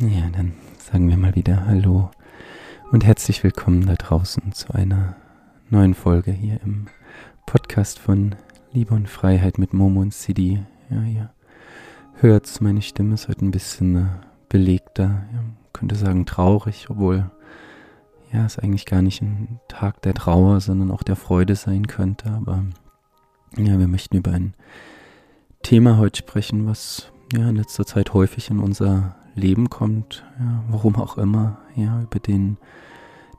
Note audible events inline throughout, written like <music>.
Ja, dann sagen wir mal wieder Hallo und herzlich willkommen da draußen zu einer neuen Folge hier im Podcast von Liebe und Freiheit mit Momo und Sidi. Ja, ihr hört meine Stimme ist heute ein bisschen äh, belegter, ja, könnte sagen traurig, obwohl ja, es eigentlich gar nicht ein Tag der Trauer, sondern auch der Freude sein könnte. Aber ja, wir möchten über ein Thema heute sprechen, was ja in letzter Zeit häufig in unser Leben kommt, ja, warum auch immer, ja, über den,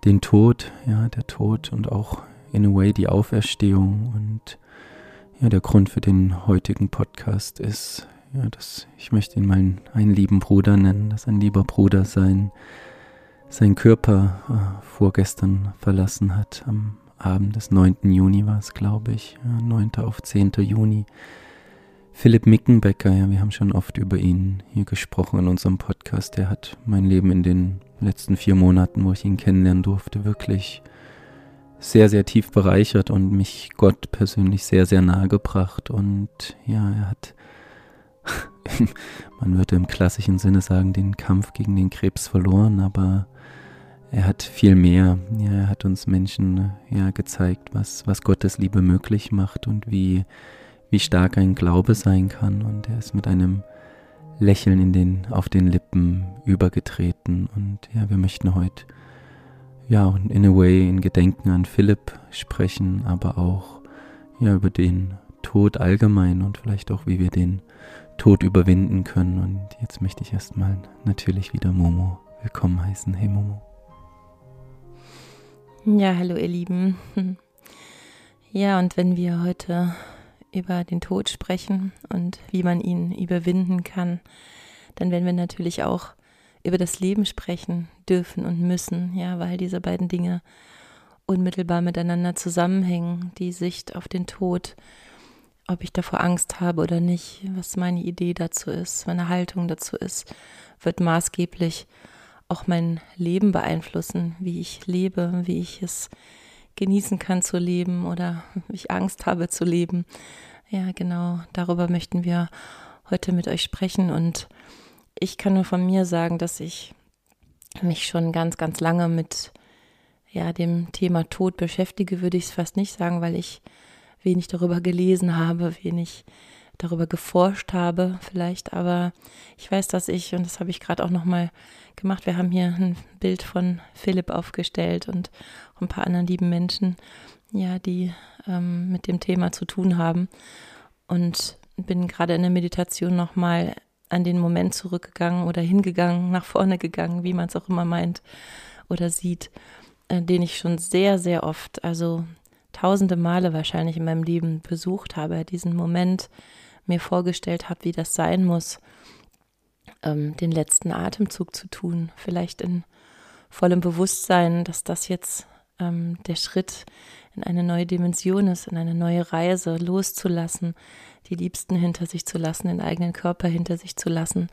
den Tod, ja, der Tod und auch in a way die Auferstehung und ja, der Grund für den heutigen Podcast ist, ja, dass ich möchte ihn meinen einen lieben Bruder nennen, dass ein lieber Bruder sein, sein Körper äh, vorgestern verlassen hat. Am Abend des 9. Juni war es, glaube ich, ja, 9. auf 10. Juni Philipp Mickenbecker, ja, wir haben schon oft über ihn hier gesprochen in unserem Podcast. Er hat mein Leben in den letzten vier Monaten, wo ich ihn kennenlernen durfte, wirklich sehr, sehr tief bereichert und mich Gott persönlich sehr, sehr nahe gebracht. Und ja, er hat, <laughs> man würde im klassischen Sinne sagen, den Kampf gegen den Krebs verloren, aber er hat viel mehr. Ja, er hat uns Menschen ja gezeigt, was, was Gottes Liebe möglich macht und wie wie stark ein Glaube sein kann. Und er ist mit einem Lächeln in den, auf den Lippen übergetreten. Und ja, wir möchten heute, ja, in a way, in Gedenken an Philipp sprechen, aber auch, ja, über den Tod allgemein und vielleicht auch, wie wir den Tod überwinden können. Und jetzt möchte ich erstmal natürlich wieder Momo willkommen heißen. Hey Momo. Ja, hallo ihr Lieben. <laughs> Ja, und wenn wir heute über den Tod sprechen und wie man ihn überwinden kann, dann werden wir natürlich auch über das Leben sprechen dürfen und müssen, ja, weil diese beiden Dinge unmittelbar miteinander zusammenhängen. Die Sicht auf den Tod, ob ich davor Angst habe oder nicht, was meine Idee dazu ist, meine Haltung dazu ist, wird maßgeblich auch mein Leben beeinflussen, wie ich lebe, wie ich es genießen kann zu leben oder ich Angst habe zu leben. Ja, genau, darüber möchten wir heute mit euch sprechen. Und ich kann nur von mir sagen, dass ich mich schon ganz, ganz lange mit ja, dem Thema Tod beschäftige, würde ich es fast nicht sagen, weil ich wenig darüber gelesen habe, wenig darüber geforscht habe vielleicht, aber ich weiß, dass ich, und das habe ich gerade auch nochmal gemacht, wir haben hier ein Bild von Philipp aufgestellt und ein paar anderen lieben Menschen, ja, die ähm, mit dem Thema zu tun haben. Und bin gerade in der Meditation nochmal an den Moment zurückgegangen oder hingegangen, nach vorne gegangen, wie man es auch immer meint oder sieht, äh, den ich schon sehr, sehr oft, also tausende Male wahrscheinlich in meinem Leben besucht habe, diesen Moment, mir vorgestellt habe, wie das sein muss, ähm, den letzten Atemzug zu tun, vielleicht in vollem Bewusstsein, dass das jetzt ähm, der Schritt in eine neue Dimension ist, in eine neue Reise, loszulassen, die Liebsten hinter sich zu lassen, den eigenen Körper hinter sich zu lassen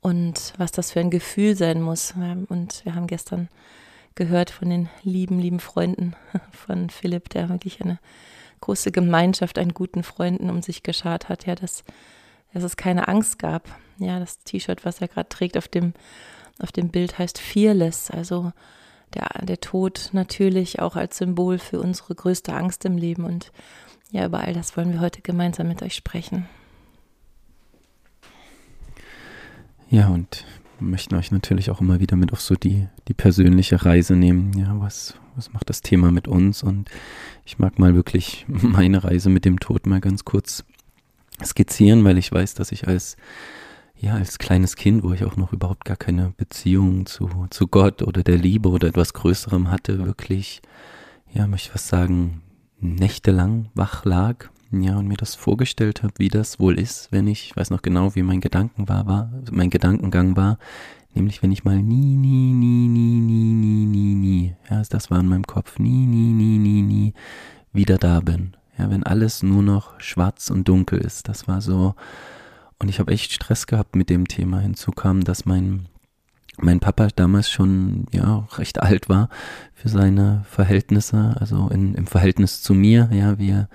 und was das für ein Gefühl sein muss. Und wir haben gestern gehört von den lieben, lieben Freunden <laughs> von Philipp, der wirklich eine große Gemeinschaft an guten Freunden um sich geschart hat, ja, dass, dass es keine Angst gab. Ja, das T-Shirt, was er gerade trägt auf dem, auf dem Bild heißt Fearless, also der, der Tod natürlich auch als Symbol für unsere größte Angst im Leben. Und ja, über all das wollen wir heute gemeinsam mit euch sprechen. Ja, und möchten euch natürlich auch immer wieder mit auf so die, die persönliche Reise nehmen. Ja, was, was macht das Thema mit uns? Und ich mag mal wirklich <laughs> meine Reise mit dem Tod mal ganz kurz skizzieren, weil ich weiß, dass ich als ja, als kleines Kind, wo ich auch noch überhaupt gar keine Beziehung zu, zu Gott oder der Liebe oder etwas Größerem hatte, wirklich, ja, möchte ich was sagen, nächtelang wach lag, ja, und mir das vorgestellt habe, wie das wohl ist, wenn ich, ich weiß noch genau, wie mein Gedanken war, war, mein Gedankengang war, nämlich wenn ich mal nie, nie, nie, nie, nie, nie, nie, nie, ja, das war in meinem Kopf, nie, nie, nie, nie, nie, wieder da bin. Ja, wenn alles nur noch schwarz und dunkel ist, das war so, und ich habe echt Stress gehabt mit dem Thema. Hinzu kam, dass mein, mein Papa damals schon ja recht alt war für seine Verhältnisse, also in, im Verhältnis zu mir. Ja, wir,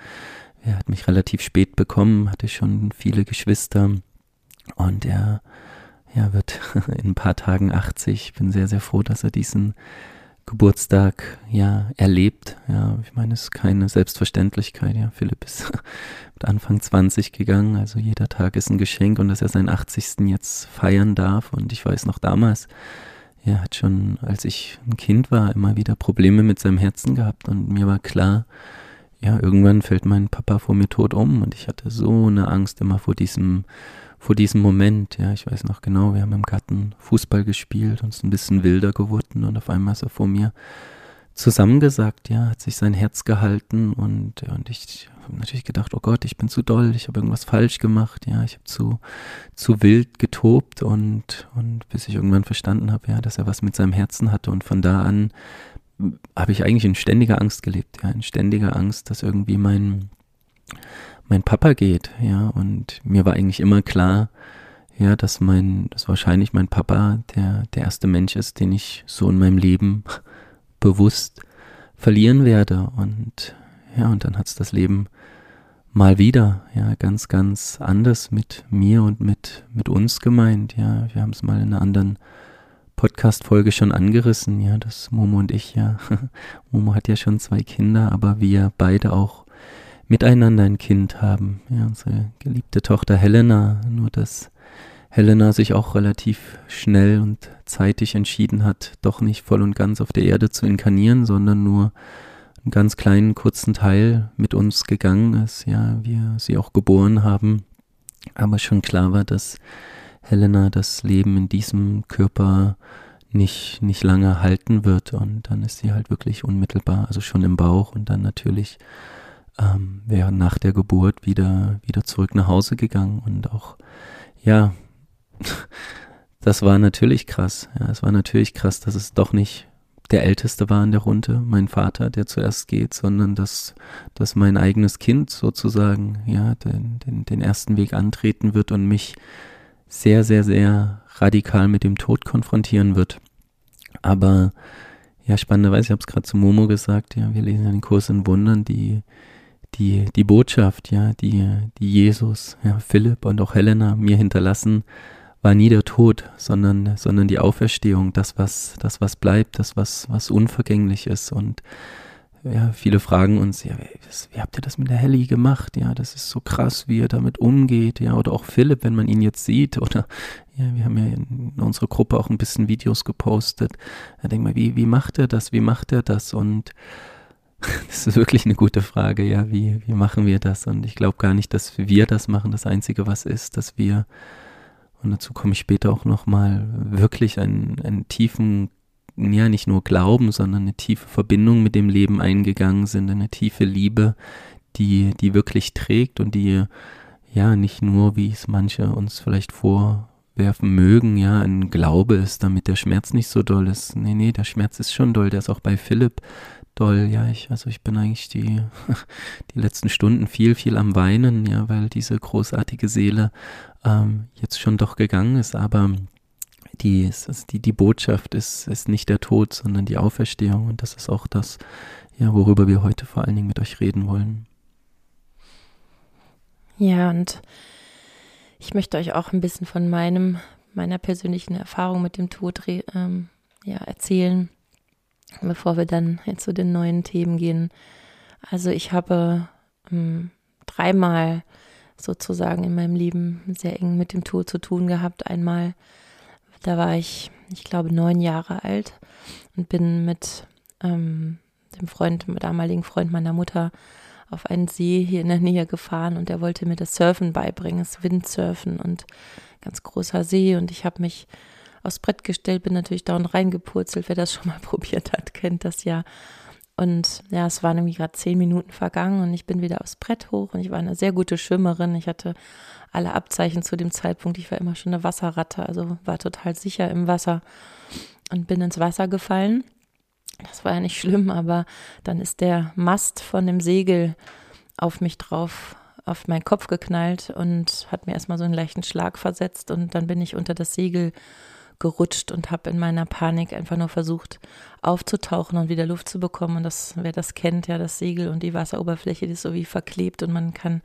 er hat mich relativ spät bekommen, hatte schon viele Geschwister und er ja, wird <laughs> in ein paar Tagen 80. Ich bin sehr, sehr froh, dass er diesen Geburtstag ja erlebt. Ja, ich meine, es ist keine Selbstverständlichkeit. Ja, Philipp ist <laughs> mit Anfang 20 gegangen, also jeder Tag ist ein Geschenk und dass er seinen 80. jetzt feiern darf. Und ich weiß noch damals, er hat schon, als ich ein Kind war, immer wieder Probleme mit seinem Herzen gehabt und mir war klar, ja, irgendwann fällt mein Papa vor mir tot um und ich hatte so eine Angst immer vor diesem vor diesem Moment, ja, ich weiß noch genau, wir haben im Garten Fußball gespielt, uns ein bisschen wilder geworden und auf einmal ist er vor mir zusammengesagt, ja, hat sich sein Herz gehalten und, und ich habe natürlich gedacht, oh Gott, ich bin zu doll, ich habe irgendwas falsch gemacht, ja, ich habe zu, zu wild getobt und, und bis ich irgendwann verstanden habe, ja, dass er was mit seinem Herzen hatte und von da an habe ich eigentlich in ständiger Angst gelebt, ja, in ständiger Angst, dass irgendwie mein, mein Papa geht, ja, und mir war eigentlich immer klar, ja, dass mein, dass wahrscheinlich mein Papa der, der erste Mensch ist, den ich so in meinem Leben <laughs> bewusst verlieren werde. Und ja, und dann hat's das Leben mal wieder, ja, ganz, ganz anders mit mir und mit, mit uns gemeint. Ja, wir haben es mal in einer anderen Podcast-Folge schon angerissen, ja, dass Momo und ich ja, <laughs> Momo hat ja schon zwei Kinder, aber wir beide auch miteinander ein Kind haben. Ja, unsere geliebte Tochter Helena, nur dass Helena sich auch relativ schnell und zeitig entschieden hat, doch nicht voll und ganz auf der Erde zu inkarnieren, sondern nur einen ganz kleinen, kurzen Teil mit uns gegangen ist. Ja, wir sie auch geboren haben, aber schon klar war, dass Helena das Leben in diesem Körper nicht, nicht lange halten wird und dann ist sie halt wirklich unmittelbar, also schon im Bauch und dann natürlich ähm, wäre nach der Geburt wieder, wieder zurück nach Hause gegangen und auch, ja, <laughs> das war natürlich krass. Ja, es war natürlich krass, dass es doch nicht der Älteste war in der Runde, mein Vater, der zuerst geht, sondern dass, dass mein eigenes Kind sozusagen, ja, den, den, den ersten Weg antreten wird und mich sehr, sehr, sehr radikal mit dem Tod konfrontieren wird. Aber ja, spannenderweise, ich habe es gerade zu Momo gesagt, ja, wir lesen ja den Kurs in Wundern, die, die, die Botschaft, ja, die, die Jesus, ja, Philipp und auch Helena mir hinterlassen, war nie der Tod, sondern, sondern die Auferstehung, das, was, das, was bleibt, das, was, was unvergänglich ist. Und ja, viele fragen uns, ja, wie habt ihr das mit der Helly gemacht? Ja, das ist so krass, wie er damit umgeht, ja, oder auch Philipp, wenn man ihn jetzt sieht, <laughs> oder ja, wir haben ja in unserer Gruppe auch ein bisschen Videos gepostet. Da denkt man, wie, wie macht er das? Wie macht er das? Und <laughs> Das ist wirklich eine gute Frage, ja, wie, wie machen wir das? Und ich glaube gar nicht, dass wir das machen. Das Einzige, was ist, dass wir, und dazu komme ich später auch nochmal, wirklich einen, einen tiefen, ja, nicht nur Glauben, sondern eine tiefe Verbindung mit dem Leben eingegangen sind, eine tiefe Liebe, die, die wirklich trägt und die, ja, nicht nur, wie es manche uns vielleicht vorwerfen mögen, ja, ein Glaube ist, damit der Schmerz nicht so doll ist. Nee, nee, der Schmerz ist schon doll, der ist auch bei Philipp doll. Ja, ich, also ich bin eigentlich die, <laughs> die letzten Stunden viel, viel am Weinen, ja, weil diese großartige Seele ähm, jetzt schon doch gegangen ist, aber die, die, die Botschaft ist, ist nicht der Tod, sondern die Auferstehung und das ist auch das, ja, worüber wir heute vor allen Dingen mit euch reden wollen. Ja, und ich möchte euch auch ein bisschen von meinem, meiner persönlichen Erfahrung mit dem Tod ähm, ja, erzählen bevor wir dann zu den neuen Themen gehen. Also ich habe ähm, dreimal sozusagen in meinem Leben sehr eng mit dem Tod zu tun gehabt. Einmal, da war ich, ich glaube, neun Jahre alt und bin mit ähm, dem Freund, dem damaligen Freund meiner Mutter auf einen See hier in der Nähe gefahren und er wollte mir das Surfen beibringen, das Windsurfen und ganz großer See und ich habe mich aufs Brett gestellt, bin natürlich da und reingepurzelt. Wer das schon mal <laughs> probiert hat, kennt das ja. Und ja, es waren irgendwie gerade zehn Minuten vergangen und ich bin wieder aufs Brett hoch und ich war eine sehr gute Schwimmerin. Ich hatte alle Abzeichen zu dem Zeitpunkt. Ich war immer schon eine Wasserratte, also war total sicher im Wasser und bin ins Wasser gefallen. Das war ja nicht schlimm, aber dann ist der Mast von dem Segel auf mich drauf, auf meinen Kopf geknallt und hat mir erstmal so einen leichten Schlag versetzt und dann bin ich unter das Segel gerutscht und habe in meiner Panik einfach nur versucht aufzutauchen und wieder Luft zu bekommen. Und das, wer das kennt, ja, das Segel und die Wasseroberfläche, die ist so wie verklebt und man kann,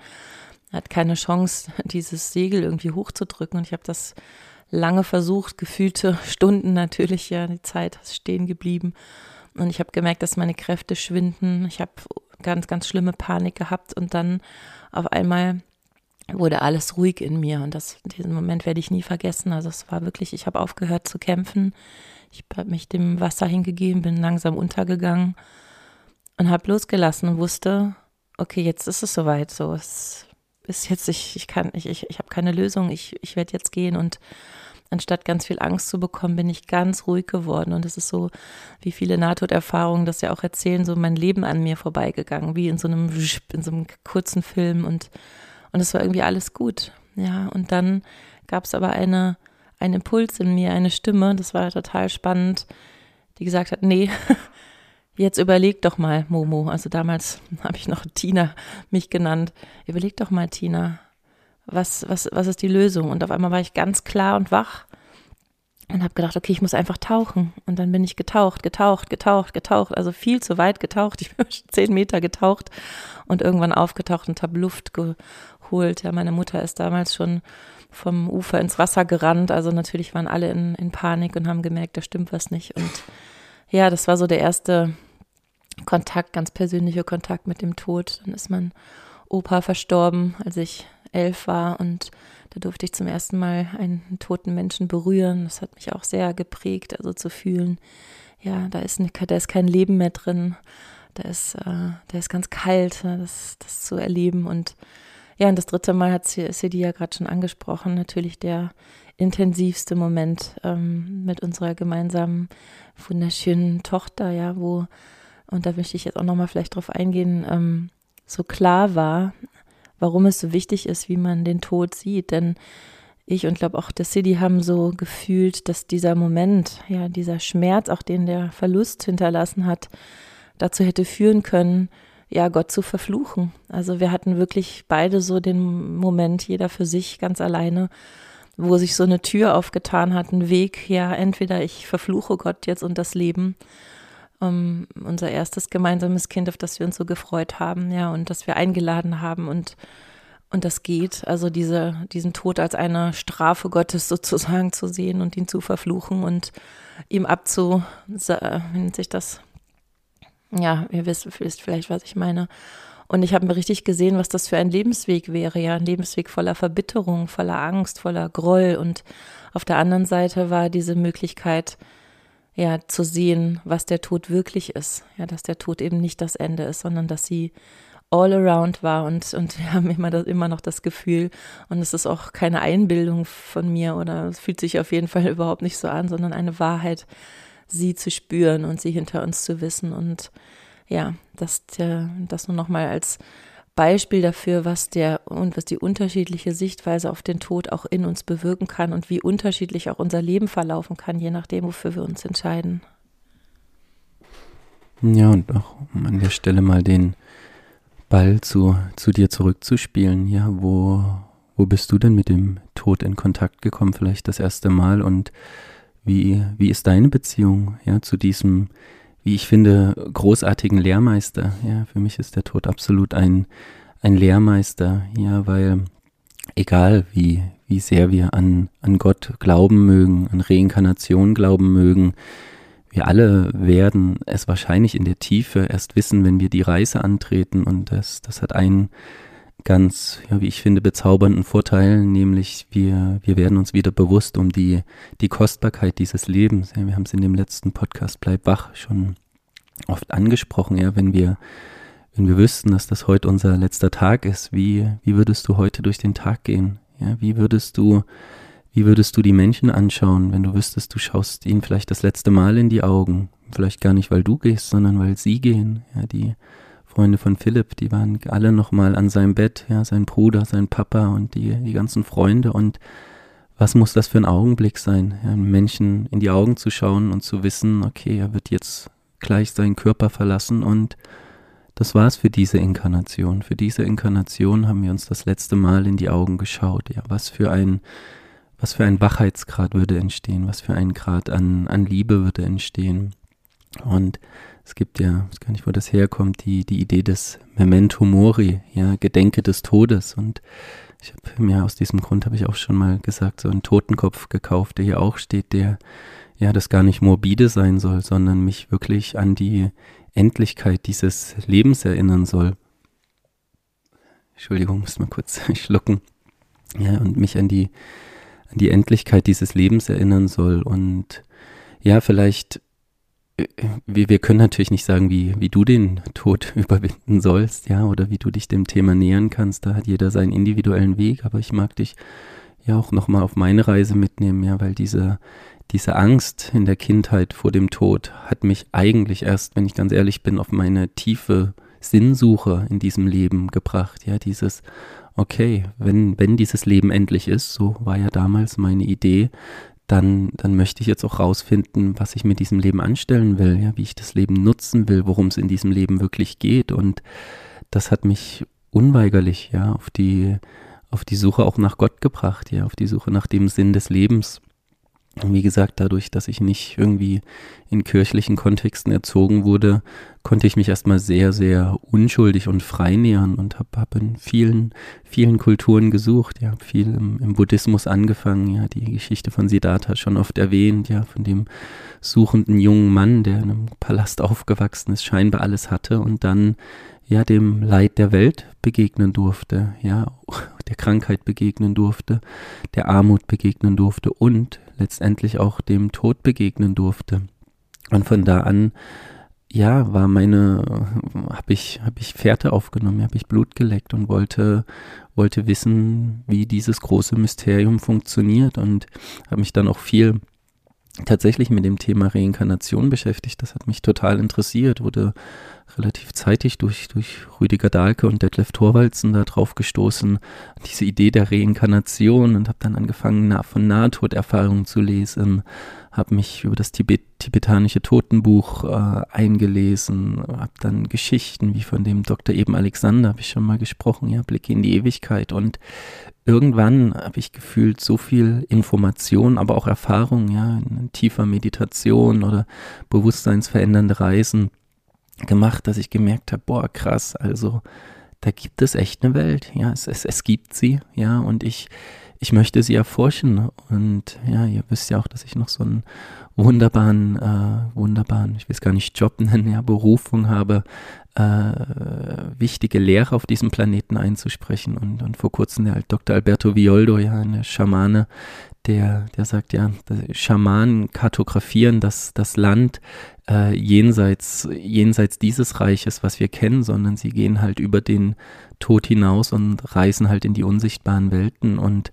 hat keine Chance, <laughs> dieses Segel irgendwie hochzudrücken. Und ich habe das lange versucht, gefühlte <laughs> Stunden natürlich, ja, die Zeit ist stehen geblieben. Und ich habe gemerkt, dass meine Kräfte schwinden. Ich habe ganz, ganz schlimme Panik gehabt und dann auf einmal wurde alles ruhig in mir und das, diesen Moment werde ich nie vergessen. Also es war wirklich, ich habe aufgehört zu kämpfen. Ich habe mich dem Wasser hingegeben, bin langsam untergegangen und habe losgelassen und wusste, okay, jetzt ist es soweit. So, es ist jetzt, ich, ich kann, ich, ich, ich habe keine Lösung, ich, ich werde jetzt gehen und anstatt ganz viel Angst zu bekommen, bin ich ganz ruhig geworden. Und es ist so, wie viele Nahtoderfahrungen das ja auch erzählen, so mein Leben an mir vorbeigegangen, wie in so einem, in so einem kurzen Film und, und es war irgendwie alles gut. Ja, und dann gab es aber eine, einen Impuls in mir, eine Stimme, das war total spannend, die gesagt hat, nee, <laughs> jetzt überleg doch mal, Momo. Also damals <laughs> habe ich noch Tina mich genannt. Überleg doch mal, Tina, was, was, was ist die Lösung? Und auf einmal war ich ganz klar und wach und habe gedacht, okay, ich muss einfach tauchen. Und dann bin ich getaucht, getaucht, getaucht, getaucht, also viel zu weit getaucht. <laughs> Ich bin zehn Meter getaucht und irgendwann aufgetaucht und habe Luft geholt. Ja, meine Mutter ist damals schon vom Ufer ins Wasser gerannt. Also natürlich waren alle in, in Panik und haben gemerkt, da stimmt was nicht. Und ja, das war so der erste Kontakt, ganz persönlicher Kontakt mit dem Tod. Dann ist mein Opa verstorben, als ich elf war und da durfte ich zum ersten Mal einen toten Menschen berühren. Das hat mich auch sehr geprägt, also zu fühlen, ja, da ist, da ist kein Leben mehr drin, da ist, äh, da ist ganz kalt, ne, das, das zu erleben. Und ja, und das dritte Mal hat sie die ja gerade schon angesprochen, natürlich der intensivste Moment ähm, mit unserer gemeinsamen wunderschönen Tochter, ja, wo, und da möchte ich jetzt auch nochmal vielleicht drauf eingehen, ähm, so klar war, warum es so wichtig ist, wie man den Tod sieht. Denn ich und glaube auch der City haben so gefühlt, dass dieser Moment, ja, dieser Schmerz, auch den der Verlust hinterlassen hat, dazu hätte führen können, ja, Gott zu verfluchen. Also wir hatten wirklich beide so den Moment, jeder für sich ganz alleine, wo sich so eine Tür aufgetan hat, ein Weg, ja, entweder ich verfluche Gott jetzt und das Leben, um, unser erstes gemeinsames Kind, auf das wir uns so gefreut haben, ja, und das wir eingeladen haben und und das geht, also diese, diesen Tod als eine Strafe Gottes <laughs> sozusagen zu sehen und ihn zu verfluchen und ihm abzu, wenn sich das, ja, ihr wisst, wisst vielleicht, was ich meine. Und ich habe mir richtig gesehen, was das für ein Lebensweg wäre, ja, ein Lebensweg voller Verbitterung, voller Angst, voller Groll. Und auf der anderen Seite war diese Möglichkeit, ja, zu sehen, was der Tod wirklich ist. Ja, dass der Tod eben nicht das Ende ist, sondern dass sie all around war und, und wir haben immer, das, immer noch das Gefühl, und es ist auch keine Einbildung von mir oder es fühlt sich auf jeden Fall <laughs> überhaupt nicht so an, sondern eine Wahrheit, sie zu spüren und sie hinter uns zu wissen und ja, das, das nur nochmal als Beispiel dafür, was der und was die unterschiedliche Sichtweise auf den Tod auch in uns bewirken kann und wie unterschiedlich auch unser Leben verlaufen kann, je nachdem, wofür wir uns entscheiden. Ja, und auch um an der Stelle mal den Ball zu, zu dir zurückzuspielen. Ja, wo, wo bist du denn mit dem Tod in Kontakt gekommen? Vielleicht das erste Mal und wie, wie ist deine Beziehung ja, zu diesem wie ich finde, großartigen Lehrmeister. Ja, für mich ist der Tod absolut ein, ein Lehrmeister, ja, weil egal wie, wie sehr wir an, an Gott glauben mögen, an Reinkarnation glauben mögen, wir alle werden es wahrscheinlich in der Tiefe erst wissen, wenn wir die Reise antreten. Und das, das hat einen ganz, ja, wie ich finde, bezaubernden Vorteil, nämlich wir, wir werden uns wieder bewusst um die, die Kostbarkeit dieses Lebens. Ja, wir haben es in dem letzten Podcast Bleib wach schon oft angesprochen, ja, wenn wir, wenn wir wüssten, dass das heute unser letzter Tag ist, wie, wie würdest du heute durch den Tag gehen? Ja, wie würdest du, wie würdest du die Menschen anschauen, wenn du wüsstest, du schaust ihnen vielleicht das letzte Mal in die Augen? Vielleicht gar nicht, weil du gehst, sondern weil sie gehen, ja, die, Freunde von Philipp, die waren alle nochmal an seinem Bett, ja, sein Bruder, sein Papa und die, die ganzen Freunde und was muss das für ein Augenblick sein, ja, Menschen in die Augen zu schauen und zu wissen, okay, er wird jetzt gleich seinen Körper verlassen und das war's für diese Inkarnation. Für diese Inkarnation haben wir uns das letzte Mal in die Augen geschaut. Ja, was für ein, was für ein Wachheitsgrad würde entstehen, was für ein Grad an, an Liebe würde entstehen. Und es gibt ja, ich weiß gar nicht, wo das herkommt, die, die Idee des Memento Mori, ja, Gedenke des Todes. Und ich habe mir aus diesem Grund habe ich auch schon mal gesagt, so einen Totenkopf gekauft, der hier auch steht, der ja das gar nicht morbide sein soll, sondern mich wirklich an die Endlichkeit dieses Lebens erinnern soll. Entschuldigung, muss mal kurz <laughs> schlucken. Ja, und mich an die, an die Endlichkeit dieses Lebens erinnern soll. Und ja, vielleicht, wir, wir können natürlich nicht sagen, wie, wie du den Tod <laughs> überwinden sollst, ja, oder wie du dich dem Thema nähern kannst. Da hat jeder seinen individuellen Weg, aber ich mag dich ja auch nochmal auf meine Reise mitnehmen, ja, weil diese, diese Angst in der Kindheit vor dem Tod hat mich eigentlich erst, wenn ich ganz ehrlich bin, auf meine tiefe Sinnsuche in diesem Leben gebracht. Ja, dieses, okay, wenn, wenn dieses Leben endlich ist, so war ja damals meine Idee, dann, dann möchte ich jetzt auch rausfinden, was ich mit diesem Leben anstellen will, ja, wie ich das Leben nutzen will, worum es in diesem Leben wirklich geht. Und das hat mich unweigerlich, ja, auf die, auf die Suche auch nach Gott gebracht, ja, auf die Suche nach dem Sinn des Lebens. Und wie gesagt, dadurch, dass ich nicht irgendwie in kirchlichen Kontexten erzogen wurde, konnte ich mich erstmal sehr, sehr unschuldig und frei nähern und habe hab in vielen, vielen Kulturen gesucht. Ja, habe viel im, im, Buddhismus angefangen. Ja, die Geschichte von Siddhartha schon oft erwähnt. Ja, von dem suchenden jungen Mann, der in einem Palast aufgewachsen ist, scheinbar alles hatte und dann ja dem Leid der Welt begegnen durfte. Ja, <laughs> der Krankheit begegnen durfte, der Armut begegnen durfte und letztendlich auch dem Tod begegnen durfte. Und von da an, ja, war meine, habe ich, habe ich Fährte aufgenommen, habe ich Blut geleckt und wollte, wollte wissen, wie dieses große Mysterium funktioniert und habe mich dann auch viel tatsächlich mit dem Thema Reinkarnation beschäftigt. Das hat mich total interessiert, wurde relativ zeitig durch, durch Rüdiger Dahlke und Detlef Thorwaldsen da drauf gestoßen, diese Idee der Reinkarnation und habe dann angefangen, nah, von Nahtoderfahrungen zu lesen, habe mich über das Tibet, tibetanische Totenbuch äh, eingelesen, habe dann Geschichten wie von dem Dr. Eben Alexander, habe ich schon mal gesprochen, ja, Blicke in die Ewigkeit und irgendwann habe ich gefühlt so viel Information, aber auch Erfahrung, ja, in tiefer Meditation oder bewusstseinsverändernde Reisen gemacht, dass ich gemerkt habe, boah, krass, also da gibt es echt eine Welt, ja, es, es, es gibt sie, ja, und ich, ich möchte sie erforschen. Und ja, ihr wisst ja auch, dass ich noch so einen wunderbaren, äh, wunderbaren, ich will es gar nicht Job nennen, ja, Berufung habe, äh, wichtige Lehre auf diesem Planeten einzusprechen. Und, und vor kurzem der Dr. Alberto Violdo, ja, eine Schamane, der, der sagt ja, Schamanen kartografieren das, das Land äh, jenseits, jenseits dieses Reiches, was wir kennen, sondern sie gehen halt über den Tod hinaus und reisen halt in die unsichtbaren Welten. Und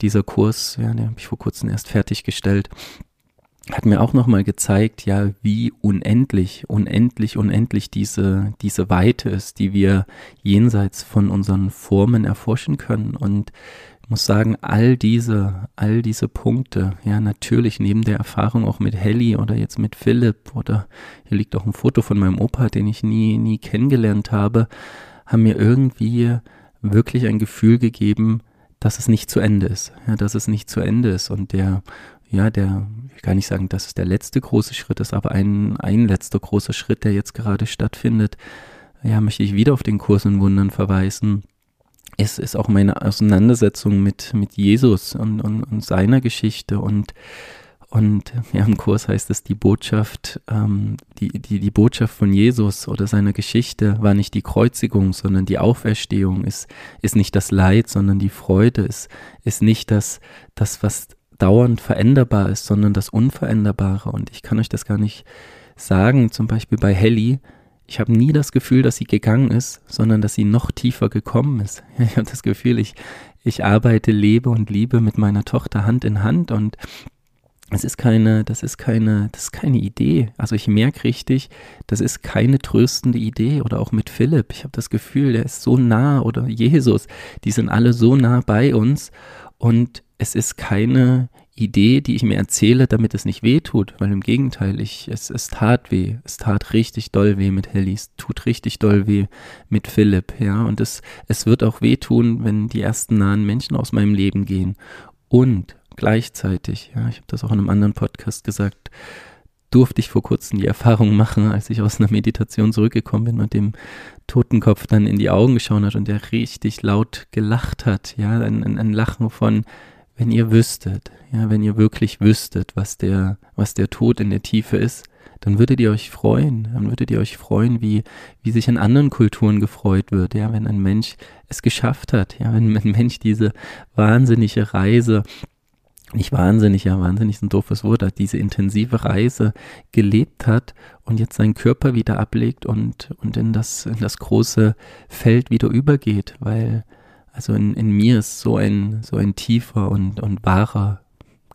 dieser Kurs, ja, den habe ich vor kurzem erst fertiggestellt, hat mir auch nochmal gezeigt, ja, wie unendlich, unendlich, unendlich diese, diese Weite ist, die wir jenseits von unseren Formen erforschen können. Und muss sagen, all diese, all diese Punkte, ja, natürlich neben der Erfahrung auch mit Helly oder jetzt mit Philipp oder hier liegt auch ein Foto von meinem Opa, den ich nie, nie kennengelernt habe, haben mir irgendwie wirklich ein Gefühl gegeben, dass es nicht zu Ende ist, ja, dass es nicht zu Ende ist und der, ja, der, kann nicht sagen, dass es der letzte große Schritt ist, aber ein, ein letzter großer Schritt, der jetzt gerade stattfindet, ja, möchte ich wieder auf den Kurs in Wundern verweisen. Es ist auch meine Auseinandersetzung mit, mit Jesus und, und, und seiner Geschichte und und ja, im Kurs heißt es, die Botschaft, ähm, die, die, die Botschaft von Jesus oder seiner Geschichte war nicht die Kreuzigung, sondern die Auferstehung, ist, ist nicht das Leid, sondern die Freude, ist, ist nicht das, das, was dauernd veränderbar ist, sondern das Unveränderbare. Und ich kann euch das gar nicht sagen, zum Beispiel bei Helly, ich habe nie das Gefühl, dass sie gegangen ist, sondern dass sie noch tiefer gekommen ist. <laughs> Ich habe das Gefühl, ich, ich arbeite, lebe und liebe mit meiner Tochter Hand in Hand und es ist keine, das ist keine, das ist keine Idee. Also ich merke richtig, das ist keine tröstende Idee. Oder auch mit Philipp. Ich habe das Gefühl, der ist so nah oder Jesus, die sind alle so nah bei uns und es ist keine Idee, die ich mir erzähle, damit es nicht weh tut, weil im Gegenteil, ich, es, es tat weh, es tat richtig doll weh mit Helly, es tut richtig doll weh mit Philipp, ja, und es, es wird auch weh tun, wenn die ersten nahen Menschen aus meinem Leben gehen. Und gleichzeitig, ja, ich habe das auch in einem anderen Podcast gesagt, durfte ich vor kurzem die Erfahrung machen, als ich aus einer Meditation zurückgekommen bin und dem Totenkopf dann in die Augen geschaut hat und der richtig laut gelacht hat, ja, ein, ein, ein Lachen von, wenn ihr wüsstet, ja, wenn ihr wirklich wüsstet, was der, was der Tod in der Tiefe ist, dann würdet ihr euch freuen, dann würdet ihr euch freuen, wie, wie sich in anderen Kulturen gefreut wird, ja, wenn ein Mensch es geschafft hat, ja, wenn ein Mensch diese wahnsinnige Reise nicht wahnsinnig, ja, wahnsinnig ist ein doofes Wort, hat diese intensive Reise gelebt hat und jetzt seinen Körper wieder ablegt und, und in das, in das große Feld wieder übergeht, weil, also in, in mir ist so ein, so ein tiefer und, und wahrer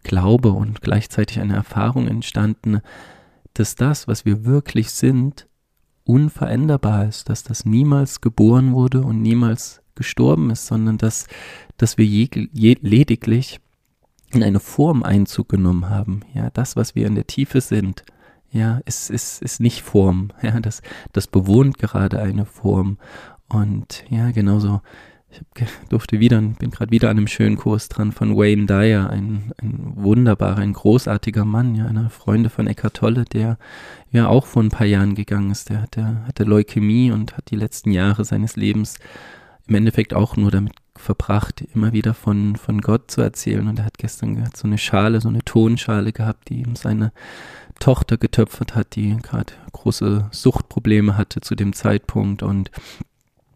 Glaube und gleichzeitig eine Erfahrung entstanden, dass das, was wir wirklich sind, unveränderbar ist, dass das niemals geboren wurde und niemals gestorben ist, sondern dass, dass wir je, je, lediglich in eine Form Einzug genommen haben. Ja, das, was wir in der Tiefe sind, ja, ist, ist, ist nicht Form. Ja, das, das bewohnt gerade eine Form. Und ja, genauso, ich durfte wieder, bin gerade wieder an einem schönen Kurs dran von Wayne Dyer, ein, ein wunderbarer, ein großartiger Mann, ja, einer Freunde von Eckhart Tolle, der ja auch vor ein paar Jahren gegangen ist. Der hatte, hatte Leukämie und hat die letzten Jahre seines Lebens im Endeffekt auch nur damit verbracht, immer wieder von, von Gott zu erzählen. Und er hat gestern so eine Schale, so eine Tonschale gehabt, die ihm seine Tochter getöpfert hat, die gerade große Suchtprobleme hatte zu dem Zeitpunkt und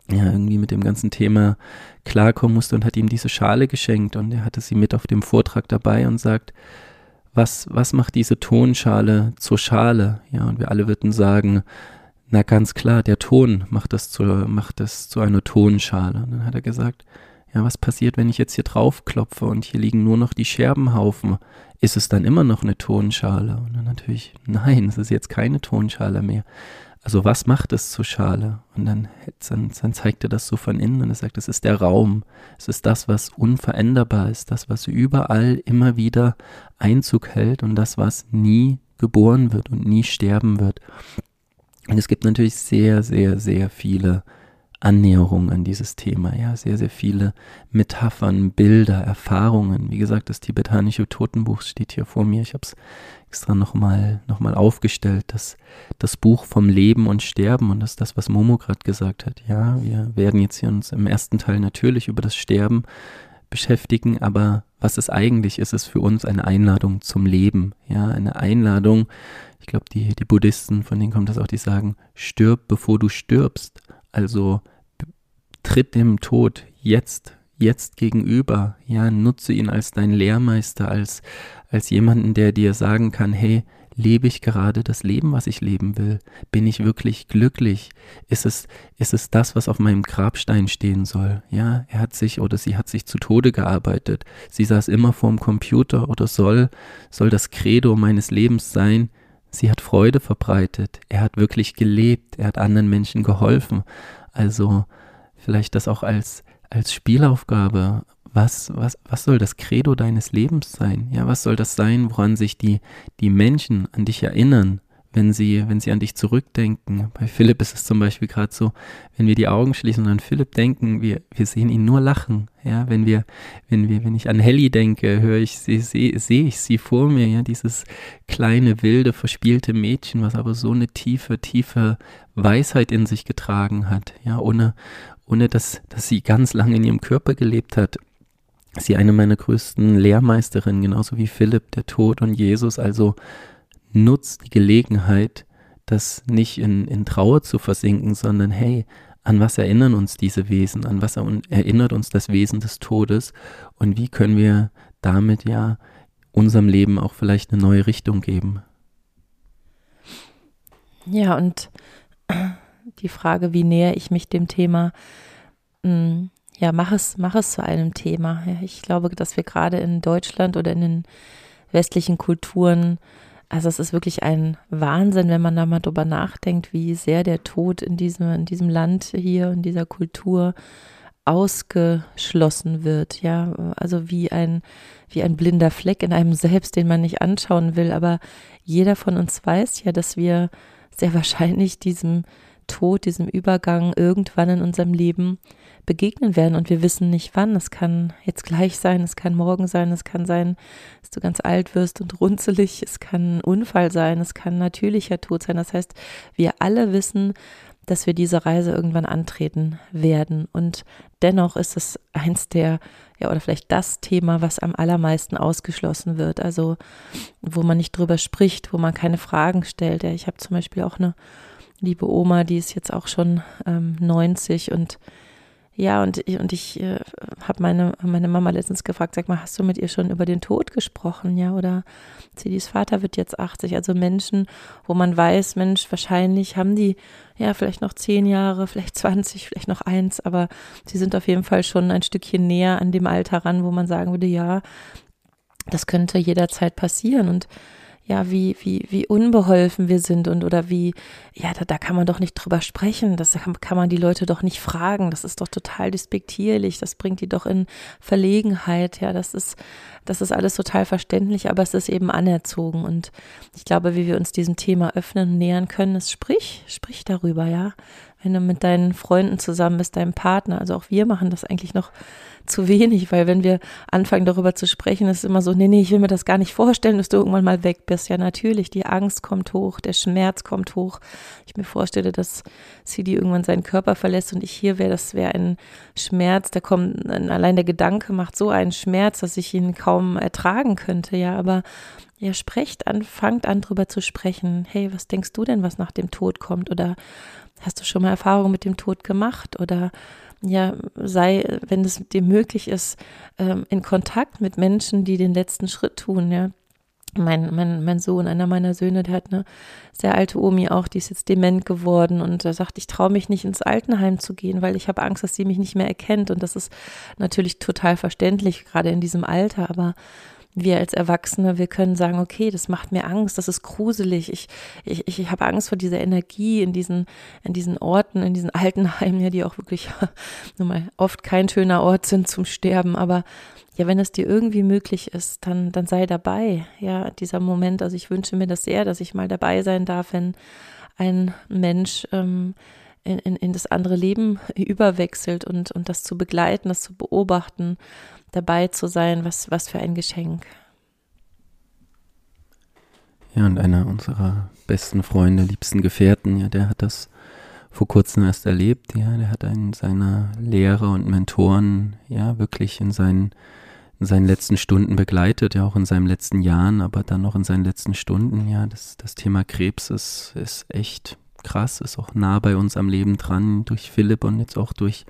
ja, irgendwie mit dem ganzen Thema klarkommen musste und hat ihm diese Schale geschenkt und er hatte sie mit auf dem Vortrag dabei und sagt, was, was macht diese Tonschale zur Schale? Ja, und wir alle würden sagen, na ganz klar, der Ton macht das zu, macht das zu einer Tonschale. Und dann hat er gesagt, ja, was passiert, wenn ich jetzt hier draufklopfe und hier liegen nur noch die Scherbenhaufen? Ist es dann immer noch eine Tonschale? Und dann natürlich, nein, es ist jetzt keine Tonschale mehr. Also was macht es zur Schale? Und dann, dann, dann zeigt er das so von innen und er sagt, es ist der Raum. Es ist das, was unveränderbar ist, das, was überall immer wieder Einzug hält und das, was nie geboren wird und nie sterben wird. Und es gibt natürlich sehr, sehr, sehr viele Annäherung an dieses Thema. Ja, sehr, sehr viele Metaphern, Bilder, Erfahrungen. Wie gesagt, das tibetanische Totenbuch steht hier vor mir. Ich habe es extra nochmal noch mal aufgestellt. Das, das Buch vom Leben und Sterben und das ist das, was Momo gerade gesagt hat. Ja, wir werden jetzt hier uns im ersten Teil natürlich über das Sterben beschäftigen, aber was es eigentlich ist, ist für uns eine Einladung zum Leben. Ja, eine Einladung. Ich glaube, die, die Buddhisten, von denen kommt das auch, die sagen, stirb, bevor du stirbst. Also tritt dem Tod jetzt, jetzt gegenüber. Ja, nutze ihn als dein Lehrmeister, als, als jemanden, der dir sagen kann, hey, lebe ich gerade das Leben, was ich leben will? Bin ich wirklich glücklich? Ist es, ist es das, was auf meinem Grabstein stehen soll? Ja, er hat sich oder sie hat sich zu Tode gearbeitet. Sie saß immer vorm Computer oder soll, soll das Credo meines Lebens sein, Sie hat Freude verbreitet. Er hat wirklich gelebt. Er hat anderen Menschen geholfen. Also vielleicht das auch als, als Spielaufgabe. Was, was, was soll das Credo deines Lebens sein? Ja, was soll das sein, woran sich die, die Menschen an dich erinnern? Wenn sie, wenn sie an dich zurückdenken. Bei Philipp ist es zum Beispiel gerade so, wenn wir die Augen schließen und an Philipp denken, wir, wir sehen ihn nur lachen. Ja, wenn wir, wenn wir, wenn ich an Helly denke, höre ich sie, sehe seh ich sie vor mir, ja, dieses kleine, wilde, verspielte Mädchen, was aber so eine tiefe, tiefe Weisheit in sich getragen hat, ja, ohne, ohne dass, dass sie ganz lange in ihrem Körper gelebt hat. Sie eine meiner größten Lehrmeisterinnen, genauso wie Philipp, der Tod und Jesus, also nutzt die Gelegenheit, das nicht in, in Trauer zu versinken, sondern hey, an was erinnern uns diese Wesen, an was erinnert uns das Wesen des Todes und wie können wir damit ja unserem Leben auch vielleicht eine neue Richtung geben. Ja, und die Frage, wie näher ich mich dem Thema, hm, ja, mach es, mach es zu einem Thema. Ich glaube, dass wir gerade in Deutschland oder in den westlichen Kulturen also es ist wirklich ein Wahnsinn, wenn man da mal drüber nachdenkt, wie sehr der Tod in diesem, in diesem Land hier, in dieser Kultur ausgeschlossen wird, ja, also wie ein, wie ein blinder Fleck in einem <laughs> selbst, den man nicht anschauen will, aber jeder von uns weiß ja, dass wir sehr wahrscheinlich diesem, Tod, diesem Übergang irgendwann in unserem Leben begegnen werden und wir wissen nicht wann. Es kann jetzt gleich sein, es kann morgen sein, es kann sein, dass du ganz alt wirst und runzelig, es kann ein Unfall sein, es kann natürlicher Tod sein. Das heißt, wir alle wissen, dass wir diese Reise irgendwann antreten werden. Und dennoch ist es eins der, ja, oder vielleicht das Thema, was am allermeisten ausgeschlossen wird. Also, wo man nicht drüber spricht, wo man keine Fragen stellt. Ja, ich habe zum Beispiel auch eine liebe Oma, die ist jetzt auch schon ähm, 90 und ja, und, und ich äh, habe meine, meine Mama letztens gefragt, sag mal, hast du mit ihr schon über den Tod gesprochen, ja? Oder Cidis Vater wird jetzt 80, also Menschen, wo man weiß, Mensch, wahrscheinlich haben die ja vielleicht noch zehn Jahre, vielleicht 20, vielleicht noch eins, aber sie sind auf jeden Fall schon ein Stückchen näher an dem Alter ran, wo man sagen würde, ja, das könnte jederzeit passieren und ja, wie, wie, wie unbeholfen wir sind und oder wie, ja, da, da kann man doch nicht drüber sprechen, das kann, kann man die Leute doch nicht fragen, das ist doch total despektierlich, das bringt die doch in Verlegenheit, ja, das ist, das ist alles total verständlich, aber es ist eben anerzogen. Und ich glaube, wie wir uns diesem Thema öffnen und nähern können, ist sprich, sprich darüber, ja, wenn du mit deinen Freunden zusammen bist, deinem Partner, also auch wir machen das eigentlich noch zu wenig, weil wenn wir anfangen darüber zu sprechen, ist es immer so, nee, nee, ich will mir das gar nicht vorstellen, dass du irgendwann mal weg bist. Ja, natürlich, die Angst kommt hoch, der Schmerz kommt hoch. Ich mir vorstelle, dass CD irgendwann seinen Körper verlässt und ich hier wäre, das wäre ein Schmerz, der kommt, allein der Gedanke macht so einen Schmerz, dass ich ihn kaum ertragen könnte, ja, aber ja, sprecht an, fangt an drüber zu sprechen. Hey, was denkst du denn, was nach dem Tod kommt? Oder hast du schon mal Erfahrungen mit dem Tod gemacht? Oder ja, sei, wenn es dir möglich ist, ähm, in Kontakt mit Menschen, die den letzten Schritt tun, ja. Mein, mein, mein Sohn, einer meiner Söhne, der hat eine sehr alte Omi auch, die ist jetzt dement geworden und er sagt, ich traue mich nicht ins Altenheim zu gehen, weil ich habe Angst, dass sie mich nicht mehr erkennt. Und das ist natürlich total verständlich, gerade in diesem Alter, aber wir als Erwachsene, wir können sagen, okay, das macht mir Angst, das ist gruselig, ich, ich, ich habe Angst vor dieser Energie in diesen, in diesen Orten, in diesen Altenheimen, ja, die auch wirklich <laughs> nun mal oft kein schöner Ort sind zum Sterben, aber ja, wenn es dir irgendwie möglich ist, dann, dann sei dabei, ja, dieser Moment, also ich wünsche mir das sehr, dass ich mal dabei sein darf, wenn ein Mensch ähm, in, in, in das andere Leben <laughs> überwechselt und, und das zu begleiten, das zu beobachten dabei zu sein, was, was für ein Geschenk. Ja, und einer unserer besten Freunde, liebsten Gefährten, ja, der hat das vor kurzem erst erlebt, ja, der hat einen seiner Lehrer und Mentoren, ja, wirklich in seinen, in seinen letzten Stunden begleitet, ja, auch in seinen letzten Jahren, aber dann noch in seinen letzten Stunden, ja, das, das Thema Krebs ist, ist echt krass, ist auch nah bei uns am Leben dran, durch Philipp und jetzt auch durch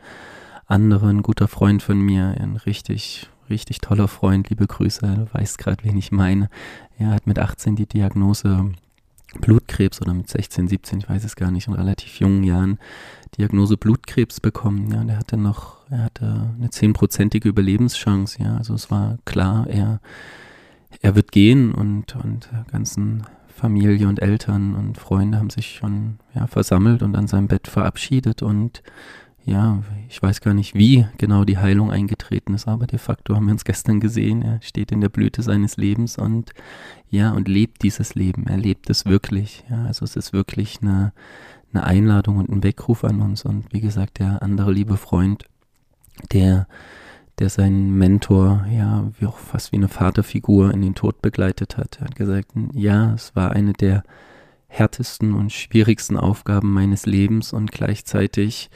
andere, ein guter Freund von mir, ein richtig, richtig toller Freund, liebe Grüße, du weißt gerade, wen ich meine. Er hat mit 18 die Diagnose Blutkrebs oder mit 16, 17, ich weiß es gar nicht, in relativ jungen Jahren Diagnose Blutkrebs bekommen. Ja, und er hatte noch, er hatte eine zehnprozentige Überlebenschance. Ja, also es war klar, er, er wird gehen und, und ganzen Familie und Eltern und Freunde haben sich schon ja, versammelt und an seinem Bett verabschiedet und ja, ich weiß gar nicht, wie genau die Heilung eingetreten ist, aber de facto haben wir uns gestern gesehen. Er steht in der Blüte seines Lebens und ja, und lebt dieses Leben. Er lebt es wirklich. Ja, also es ist wirklich eine, eine Einladung und ein Weckruf an uns. Und wie gesagt, der andere liebe Freund, der, der seinen Mentor, ja, wie auch fast wie eine Vaterfigur in den Tod begleitet hat, hat gesagt, ja, es war eine der härtesten und schwierigsten Aufgaben meines Lebens und gleichzeitig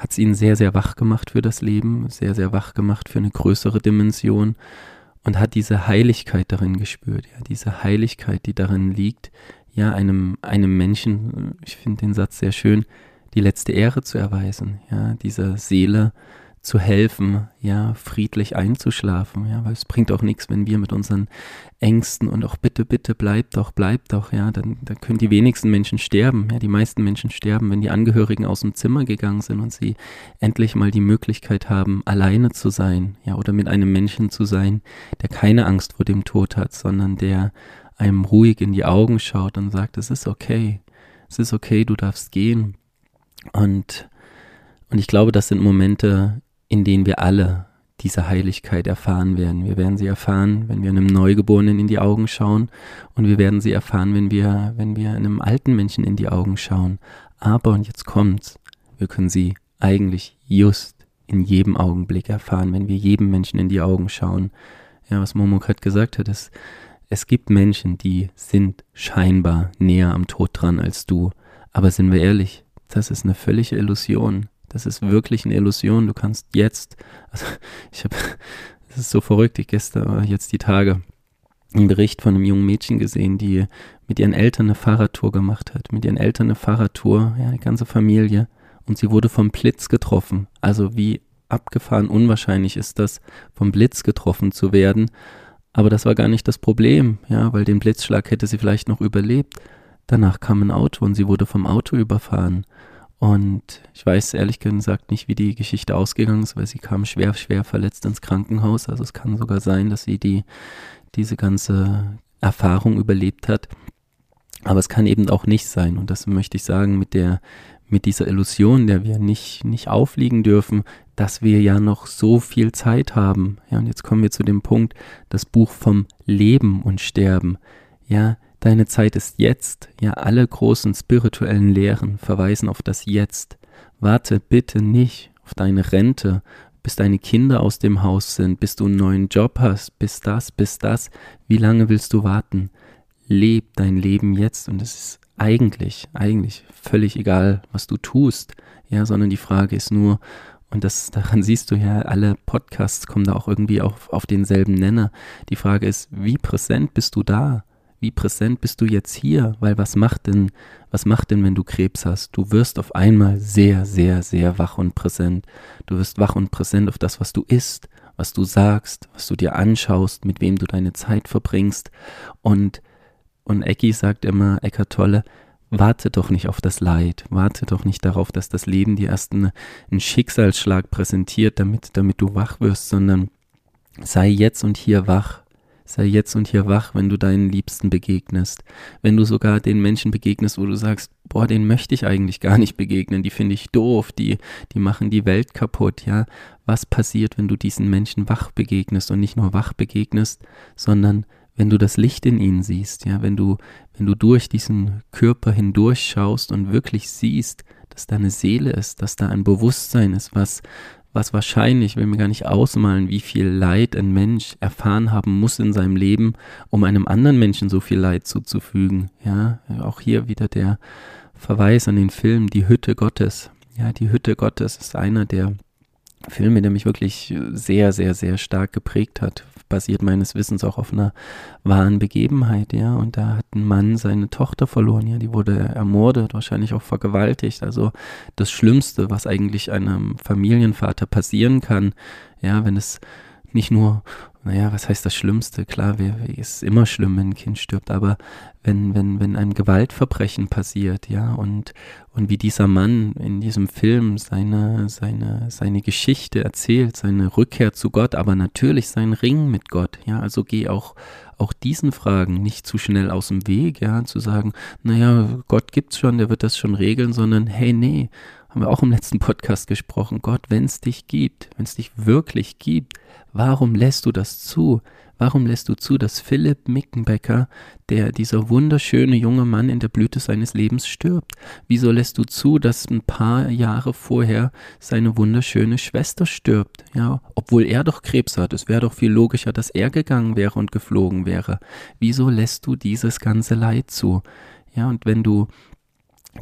hat es ihn sehr, sehr wach gemacht für das Leben, sehr, sehr wach gemacht für eine größere Dimension und hat diese Heiligkeit darin gespürt, ja, diese Heiligkeit, die darin liegt, ja, einem, einem Menschen, ich finde den Satz sehr schön, die letzte Ehre zu erweisen, ja, dieser Seele zu helfen, ja, friedlich einzuschlafen, ja, weil es bringt auch nichts, wenn wir mit unseren Ängsten und auch bitte, bitte bleibt doch, bleibt doch, ja, dann, dann können die wenigsten Menschen sterben, ja, die meisten Menschen sterben, wenn die Angehörigen aus dem Zimmer gegangen sind und sie endlich mal die Möglichkeit haben, alleine zu sein, ja, oder mit einem Menschen zu sein, der keine Angst vor dem Tod hat, sondern der einem ruhig in die Augen schaut und sagt, es ist okay, es ist okay, du darfst gehen. Und und ich glaube, das sind Momente, in denen wir alle diese Heiligkeit erfahren werden. Wir werden sie erfahren, wenn wir einem Neugeborenen in die Augen schauen und wir werden sie erfahren, wenn wir, wenn wir einem alten Menschen in die Augen schauen. Aber, und jetzt kommt's, wir können sie eigentlich just in jedem Augenblick erfahren, wenn wir jedem Menschen in die Augen schauen. Ja, was Momo gerade gesagt hat, ist, es gibt Menschen, die sind scheinbar näher am Tod dran als du. Aber sind wir ehrlich, das ist eine völlige Illusion. Das ist wirklich eine Illusion. Du kannst jetzt, also <laughs> ich habe, das ist so verrückt, ich gestern, jetzt die Tage, einen Bericht von einem jungen Mädchen gesehen, die mit ihren Eltern eine Fahrradtour gemacht hat. Mit ihren Eltern eine Fahrradtour, ja, die ganze Familie. Und sie wurde vom Blitz getroffen. Also wie abgefahren unwahrscheinlich ist das, vom Blitz getroffen zu werden. Aber das war gar nicht das Problem, ja, weil den Blitzschlag hätte sie vielleicht noch überlebt. Danach kam ein Auto und sie wurde vom Auto überfahren. Und ich weiß ehrlich gesagt nicht, wie die Geschichte ausgegangen ist, weil sie kam schwer, schwer verletzt ins Krankenhaus. Also es kann sogar sein, dass sie die, diese ganze Erfahrung überlebt hat. Aber es kann eben auch nicht sein. Und das möchte ich sagen mit der, mit dieser Illusion, der wir nicht, nicht aufliegen dürfen, dass wir ja noch so viel Zeit haben. Ja, und jetzt kommen wir zu dem Punkt, das Buch vom Leben und Sterben. Ja, deine Zeit ist jetzt. Ja, alle großen spirituellen Lehren verweisen auf das Jetzt. Warte bitte nicht auf deine Rente, bis deine Kinder aus dem Haus sind, bis du einen neuen Job hast, bis das, bis das. Wie lange willst du warten? Leb dein Leben jetzt und es ist eigentlich, eigentlich völlig egal, was du tust, ja, sondern die Frage ist nur, und das, daran siehst du ja, alle Podcasts kommen da auch irgendwie auf, auf denselben Nenner. Die Frage ist, wie präsent bist du da? Wie präsent bist du jetzt hier? Weil was macht denn, was macht denn, wenn du Krebs hast? Du wirst auf einmal sehr, sehr, sehr wach und präsent. Du wirst wach und präsent auf das, was du isst, was du sagst, was du dir anschaust, mit wem du deine Zeit verbringst. Und und Ecki sagt immer, Eckart Tolle, warte doch nicht auf das Leid, warte doch nicht darauf, dass das Leben dir erst eine, einen Schicksalsschlag präsentiert, damit, damit du wach wirst, sondern sei jetzt und hier wach. Sei jetzt und hier wach, wenn du deinen Liebsten begegnest. Wenn du sogar den Menschen begegnest, wo du sagst, boah, den möchte ich eigentlich gar nicht begegnen, die finde ich doof, die, die machen die Welt kaputt, ja. Was passiert, wenn du diesen Menschen wach begegnest und nicht nur wach begegnest, sondern wenn du das Licht in ihnen siehst, ja, wenn du, wenn du durch diesen Körper hindurch schaust und wirklich siehst, dass da eine Seele ist, dass da ein Bewusstsein ist, was, was wahrscheinlich, will mir gar nicht ausmalen, wie viel Leid ein Mensch erfahren haben muss in seinem Leben, um einem anderen Menschen so viel Leid zuzufügen. Ja, auch hier wieder der Verweis an den Film Die Hütte Gottes. Ja, die Hütte Gottes ist einer der Filme, der mich wirklich sehr, sehr, sehr stark geprägt hat basiert meines Wissens auch auf einer wahren Begebenheit, ja. Und da hat ein Mann seine Tochter verloren, ja, die wurde ermordet, wahrscheinlich auch vergewaltigt. Also das Schlimmste, was eigentlich einem Familienvater passieren kann, ja, wenn es nicht nur naja, was heißt das Schlimmste? Klar, es ist immer schlimm, wenn ein Kind stirbt, aber wenn, wenn, wenn ein Gewaltverbrechen passiert, ja, und, und wie dieser Mann in diesem Film seine, seine, seine Geschichte erzählt, seine Rückkehr zu Gott, aber natürlich sein Ring mit Gott, ja, also geh auch, auch diesen Fragen nicht zu schnell aus dem Weg, ja, zu sagen, naja, Gott gibt's schon, der wird das schon regeln, sondern hey, nee, haben wir auch im letzten Podcast gesprochen, Gott, wenn es dich gibt, wenn es dich wirklich gibt, warum lässt du das zu? Warum lässt du zu, dass Philipp Mickenbecker, der dieser wunderschöne junge Mann in der Blüte seines Lebens stirbt? Wieso lässt du zu, dass ein paar Jahre vorher seine wunderschöne Schwester stirbt? Ja, obwohl er doch Krebs hat. Es wäre doch viel logischer, dass er gegangen wäre und geflogen wäre. Wieso lässt du dieses ganze Leid zu? Ja, und wenn du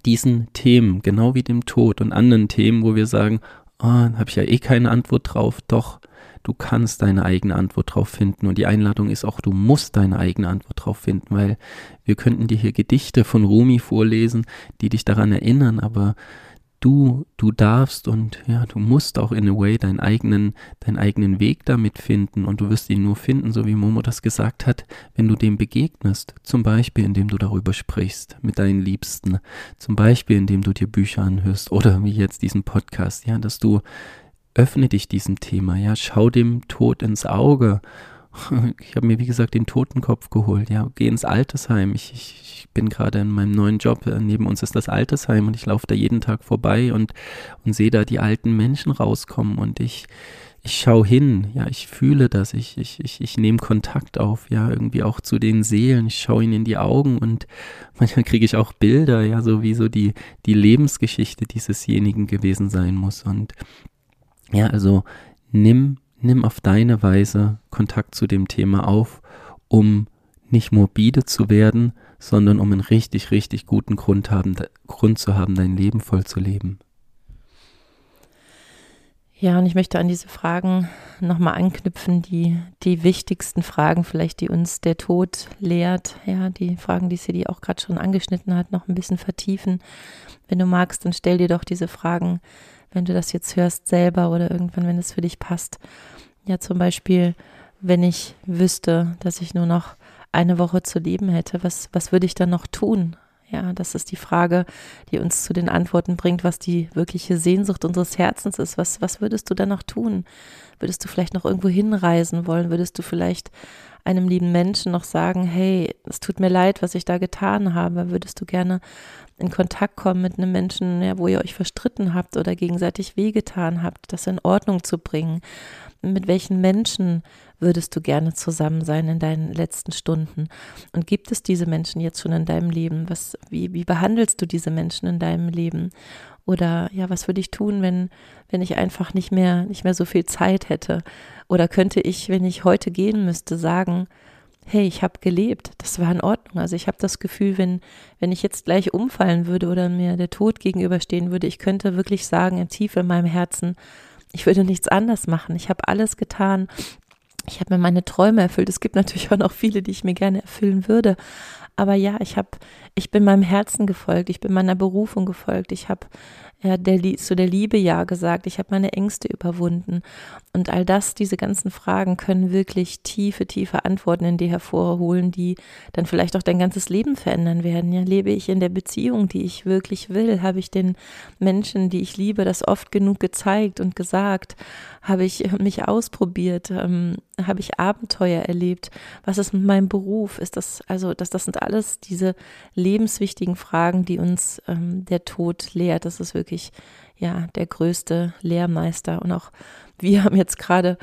diesen Themen, genau wie dem Tod und anderen Themen, wo wir sagen, oh, habe ich ja eh keine Antwort drauf, doch, du kannst deine eigene Antwort drauf finden. Und die Einladung ist auch, du musst deine eigene Antwort drauf finden, weil wir könnten dir hier Gedichte von Rumi vorlesen, die dich daran erinnern, aber du, du darfst und ja, du musst auch in a way deinen eigenen, deinen eigenen Weg damit finden und du wirst ihn nur finden, so wie Momo das gesagt hat, wenn du dem begegnest. Zum Beispiel, indem du darüber sprichst mit deinen Liebsten. Zum Beispiel, indem du dir Bücher anhörst oder wie jetzt diesen Podcast, ja, dass du öffne dich diesem Thema, ja, schau dem Tod ins Auge <laughs> ich habe mir, wie gesagt, den Totenkopf geholt. Ja, geh ins Altersheim. Ich, ich, ich bin gerade in meinem neuen Job. Äh, neben uns ist das Altersheim und ich laufe da jeden Tag vorbei und, und sehe da die alten Menschen rauskommen und ich, ich schaue hin, ja, ich fühle das, ich, ich, ich, ich nehme Kontakt auf, ja, irgendwie auch zu den Seelen, ich schaue ihnen in die Augen und <laughs> manchmal kriege ich auch Bilder, ja, so wie so die, die Lebensgeschichte diesesjenigen gewesen sein muss. Und ja, also nimm, nimm auf deine Weise Kontakt zu dem Thema auf, um nicht morbide zu werden, sondern um einen richtig, richtig guten Grund, haben, Grund zu haben, dein Leben voll zu leben. Ja, und ich möchte an diese Fragen nochmal anknüpfen, die, die wichtigsten Fragen vielleicht, die uns der Tod lehrt. Ja, die Fragen, die Sidi auch gerade schon angeschnitten hat, noch ein bisschen vertiefen. Wenn du magst, dann stell dir doch diese Fragen, wenn du das jetzt hörst, selber oder irgendwann, wenn es für dich passt. Ja, zum Beispiel, wenn ich wüsste, dass ich nur noch eine Woche zu leben hätte, was, was würde ich dann noch tun? Ja, das ist die Frage, die uns zu den Antworten bringt, was die wirkliche Sehnsucht unseres Herzens ist. Was, was würdest du dann noch tun? Würdest du vielleicht noch irgendwo hinreisen wollen? Würdest du vielleicht einem lieben Menschen noch sagen, hey, es tut mir leid, was ich da getan habe? Würdest du gerne in Kontakt kommen mit einem Menschen, ja, wo ihr euch verstritten habt oder gegenseitig wehgetan habt, das in Ordnung zu bringen? Mit welchen Menschen würdest du gerne zusammen sein in deinen letzten Stunden? Und gibt es diese Menschen jetzt schon in deinem Leben? Was, wie, wie behandelst du diese Menschen in deinem Leben? Oder ja, was würde ich tun, wenn, wenn ich einfach nicht mehr, nicht mehr so viel Zeit hätte? Oder könnte ich, wenn ich heute gehen müsste, sagen, hey, ich habe gelebt, das war in Ordnung. Also ich habe das Gefühl, wenn, wenn ich jetzt gleich umfallen würde oder mir der Tod gegenüberstehen würde, ich könnte wirklich sagen, in tief in meinem Herzen, ich würde nichts anders machen. Ich habe alles getan, ich habe mir meine Träume erfüllt. Es gibt natürlich auch noch viele, die ich mir gerne erfüllen würde. Aber ja, ich habe, ich bin meinem Herzen gefolgt, ich bin meiner Berufung gefolgt, ich habe ja, der, zu der Liebe Ja gesagt, ich habe meine Ängste überwunden. Und all das, diese ganzen Fragen können wirklich tiefe, tiefe Antworten in dir hervorholen, die dann vielleicht auch dein ganzes Leben verändern werden. Ja, lebe ich in der Beziehung, die ich wirklich will? Habe ich den Menschen, die ich liebe, das oft genug gezeigt und gesagt? Habe ich mich ausprobiert? Ähm, habe ich Abenteuer erlebt? Was ist mit meinem Beruf? Ist das, also, das, das sind alles diese lebenswichtigen Fragen, die uns ähm, der Tod lehrt. Das ist wirklich, ja, der größte Lehrmeister. Und auch wir haben jetzt gerade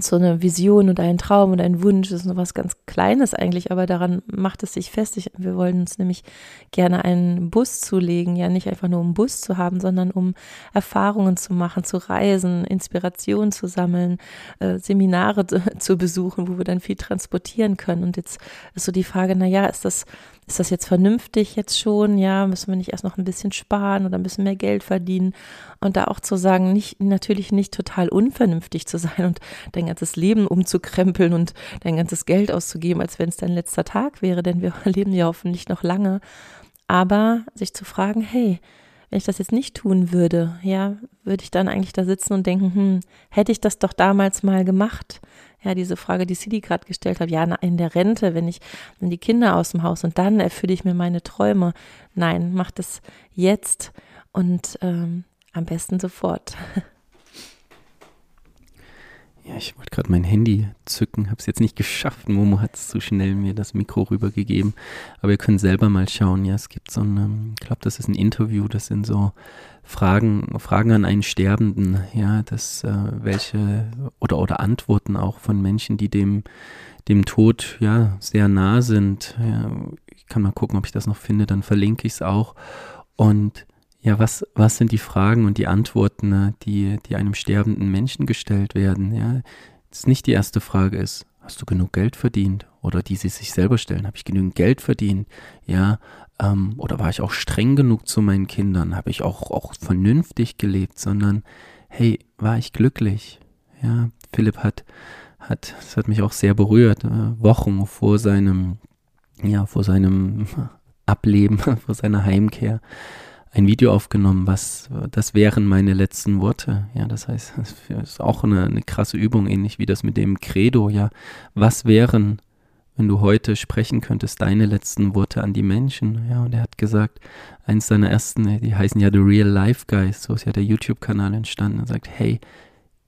so eine Vision oder ein Traum oder ein Wunsch, ist noch was ganz Kleines eigentlich, aber daran macht es sich fest. Ich, wir wollen uns nämlich gerne einen Bus zulegen, ja nicht einfach nur um Bus zu haben, sondern um Erfahrungen zu machen, zu reisen, Inspiration zu sammeln, äh, Seminare zu, <laughs> zu besuchen, wo wir dann viel transportieren können. Und jetzt ist so die Frage, na ja, ist das ist das jetzt vernünftig jetzt schon? Ja, müssen wir nicht erst noch ein bisschen sparen oder ein bisschen mehr Geld verdienen? Und da auch zu sagen, nicht, natürlich nicht total unvernünftig zu sein und dein ganzes Leben umzukrempeln und dein ganzes Geld auszugeben, als wenn es dein letzter Tag wäre, denn wir <laughs> leben ja hoffentlich noch lange. Aber sich zu fragen, hey, wenn ich das jetzt nicht tun würde, ja, würde ich dann eigentlich da sitzen und denken, hm, hätte ich das doch damals mal gemacht? Ja, diese Frage, die Sidi gerade gestellt hat, ja, in der Rente, wenn ich, wenn die Kinder aus dem Haus und dann erfülle ich mir meine Träume. Nein, mach das jetzt und ähm, am besten sofort. <laughs> Ja, ich wollte gerade mein Handy zücken, habe es jetzt nicht geschafft. Momo hat es zu schnell mir das Mikro rübergegeben. Aber ihr könnt selber mal schauen. Ja, es gibt so ein, ich glaube, das ist ein Interview, das sind so Fragen, Fragen an einen Sterbenden, ja, das, äh, welche, oder, oder Antworten auch von Menschen, die dem, dem Tod, ja, sehr nah sind. Ja, ich kann mal gucken, ob ich das noch finde, dann verlinke ich es auch. Und ja, was, was sind die Fragen und die Antworten, ne, die, die einem sterbenden Menschen gestellt werden? Ja, das nicht die erste Frage ist, hast du genug Geld verdient? Oder die sie sich selber stellen, habe ich genügend Geld verdient? Ja, ähm, oder war ich auch streng genug zu meinen Kindern? Habe ich auch, auch vernünftig gelebt? Sondern, hey, war ich glücklich? Ja, Philipp hat, hat, das hat mich auch sehr berührt, äh, Wochen vor seinem, ja, vor seinem <laughs> Ableben, <laughs> vor seiner Heimkehr ein Video aufgenommen, was, das wären meine letzten Worte. Ja, das heißt, <laughs> das ist auch eine, eine krasse Übung, ähnlich wie das mit dem Credo. Ja, was wären, wenn du heute sprechen könntest, deine letzten Worte an die Menschen? Ja, und er hat gesagt, eins seiner ersten, die heißen ja The Real Life Guys, so ist ja der YouTube-Kanal entstanden. Er sagt, hey,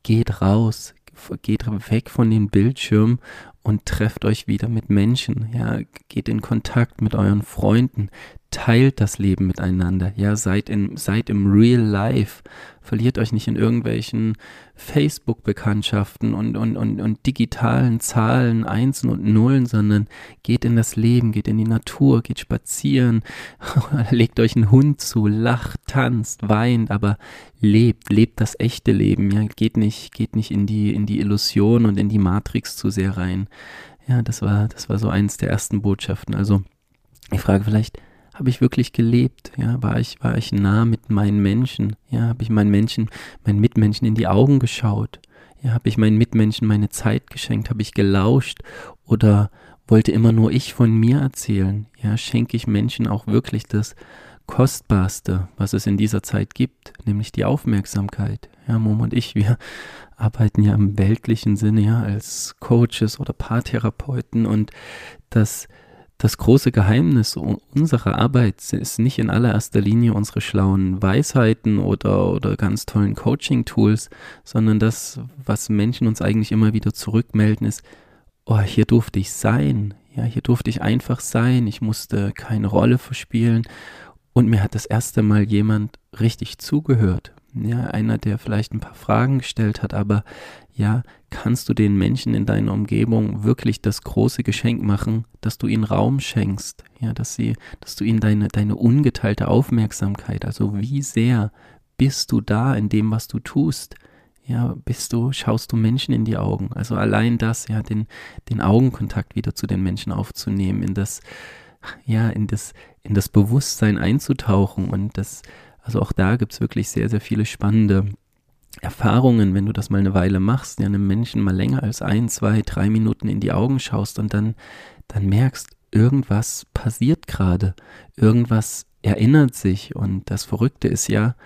geht raus, geht weg von den Bildschirmen und trefft euch wieder mit Menschen, ja, geht in Kontakt mit euren Freunden, teilt das Leben miteinander. Ja, seid, in, seid im Real Life. Verliert euch nicht in irgendwelchen Facebook-Bekanntschaften und, und, und, und digitalen Zahlen, Einsen und Nullen, sondern geht in das Leben, geht in die Natur, geht spazieren, <laughs> legt euch einen Hund zu, lacht, tanzt, weint, aber lebt, lebt das echte Leben. Ja, geht nicht, geht nicht in die, in die Illusion und in die Matrix zu sehr rein. Ja, das war, das war so eins der ersten Botschaften. Also, ich frage vielleicht, habe ich wirklich gelebt? Ja, war ich, war ich nah mit meinen Menschen? Ja, habe ich meinen Menschen, meinen Mitmenschen in die Augen geschaut? Ja, habe ich meinen Mitmenschen meine Zeit geschenkt? Habe ich gelauscht? Oder wollte immer nur ich von mir erzählen? Ja, schenke ich Menschen auch wirklich das Kostbarste, was es in dieser Zeit gibt, nämlich die Aufmerksamkeit. Ja, Mom und ich, wir arbeiten ja im weltlichen Sinne ja als Coaches oder Paartherapeuten und das das große Geheimnis unserer Arbeit ist nicht in allererster Linie unsere schlauen Weisheiten oder, oder ganz tollen Coaching-Tools, sondern das, was Menschen uns eigentlich immer wieder zurückmelden, ist, oh, hier durfte ich sein. Ja, hier durfte ich einfach sein. Ich musste keine Rolle verspielen. Und mir hat das erste Mal jemand richtig zugehört. Ja, einer, der vielleicht ein paar Fragen gestellt hat, aber ja, kannst du den Menschen in deiner Umgebung wirklich das große Geschenk machen, dass du ihnen Raum schenkst, ja, dass sie, dass du ihnen deine, deine ungeteilte Aufmerksamkeit, also wie sehr bist du da in dem, was du tust, ja, bist du, schaust du Menschen in die Augen, also allein das, ja, den, den Augenkontakt wieder zu den Menschen aufzunehmen, in das, ja, in das, in das Bewusstsein einzutauchen. Und das, also auch da gibt es wirklich sehr, sehr viele spannende Erfahrungen, wenn du das mal eine Weile machst, ja, einem Menschen mal länger als ein, zwei, drei Minuten in die Augen schaust und dann, dann merkst, irgendwas passiert gerade, irgendwas erinnert sich und das Verrückte ist ja,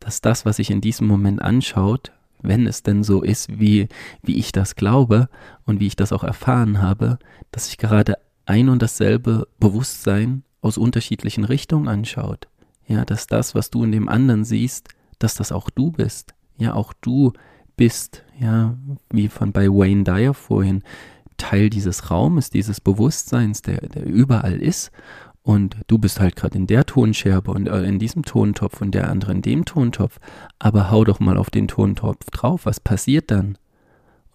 dass das, was sich in diesem Moment anschaut, wenn es denn so ist, wie, wie ich das glaube und wie ich das auch erfahren habe, dass sich gerade ein und dasselbe Bewusstsein aus unterschiedlichen Richtungen anschaut. Ja, dass das, was du in dem anderen siehst, dass das auch du bist. Ja, auch du bist, ja, wie von bei Wayne Dyer vorhin, Teil dieses Raumes, dieses Bewusstseins, der, der überall ist. Und du bist halt gerade in der Tonscherbe und äh, in diesem Tontopf und der andere in dem Tontopf. Aber hau doch mal auf den Tontopf drauf. Was passiert dann?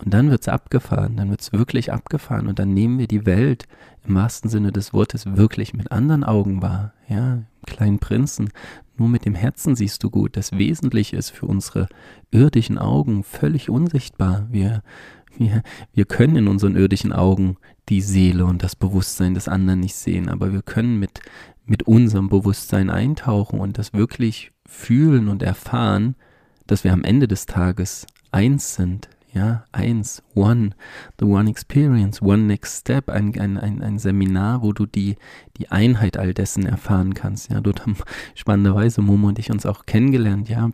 Und dann wird's abgefahren, dann wird's wirklich abgefahren und dann nehmen wir die Welt im wahrsten Sinne des Wortes wirklich mit anderen Augen wahr. Ja, kleinen Prinzen, nur mit dem Herzen siehst du gut. Das Wesentliche ist für unsere irdischen Augen völlig unsichtbar. Wir, wir, wir können in unseren irdischen Augen die Seele und das Bewusstsein des anderen nicht sehen, aber wir können mit, mit unserem Bewusstsein eintauchen und das wirklich fühlen und erfahren, dass wir am Ende des Tages eins sind, ja, eins, one, the one experience, one next step, ein, ein, ein, ein Seminar, wo du die, die Einheit all dessen erfahren kannst. Ja, dort haben <laughs> spannenderweise Momo und ich uns auch kennengelernt, ja,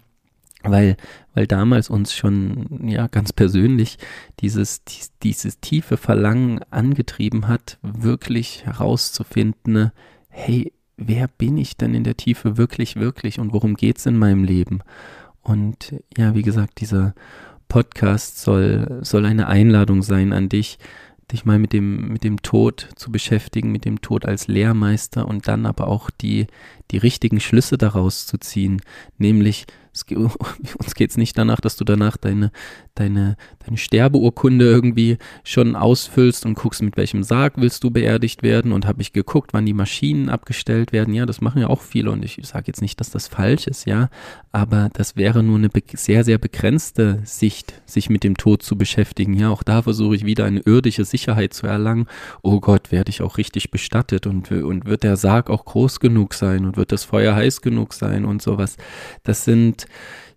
weil, weil damals uns schon, ja, ganz persönlich dieses, dies, dieses tiefe Verlangen angetrieben hat, wirklich herauszufinden, ne, hey, wer bin ich denn in der Tiefe wirklich, wirklich und worum geht's in meinem Leben? Und ja, wie gesagt, dieser Podcast soll, soll eine Einladung sein an dich, dich mal mit dem, mit dem Tod zu beschäftigen, mit dem Tod als Lehrmeister und dann aber auch die, die richtigen Schlüsse daraus zu ziehen, nämlich es, <laughs> uns geht es nicht danach, dass du danach deine, deine, deine Sterbeurkunde irgendwie schon ausfüllst und guckst, mit welchem Sarg willst du beerdigt werden und habe ich geguckt, wann die Maschinen abgestellt werden. Ja, das machen ja auch viele und ich sage jetzt nicht, dass das falsch ist, ja, aber das wäre nur eine sehr, sehr begrenzte Sicht, sich mit dem Tod zu beschäftigen. Ja, auch da versuche ich wieder eine irdische Sicherheit zu erlangen. Oh Gott, werde ich auch richtig bestattet und, und wird der Sarg auch groß genug sein und wird das Feuer heiß genug sein und sowas. Das sind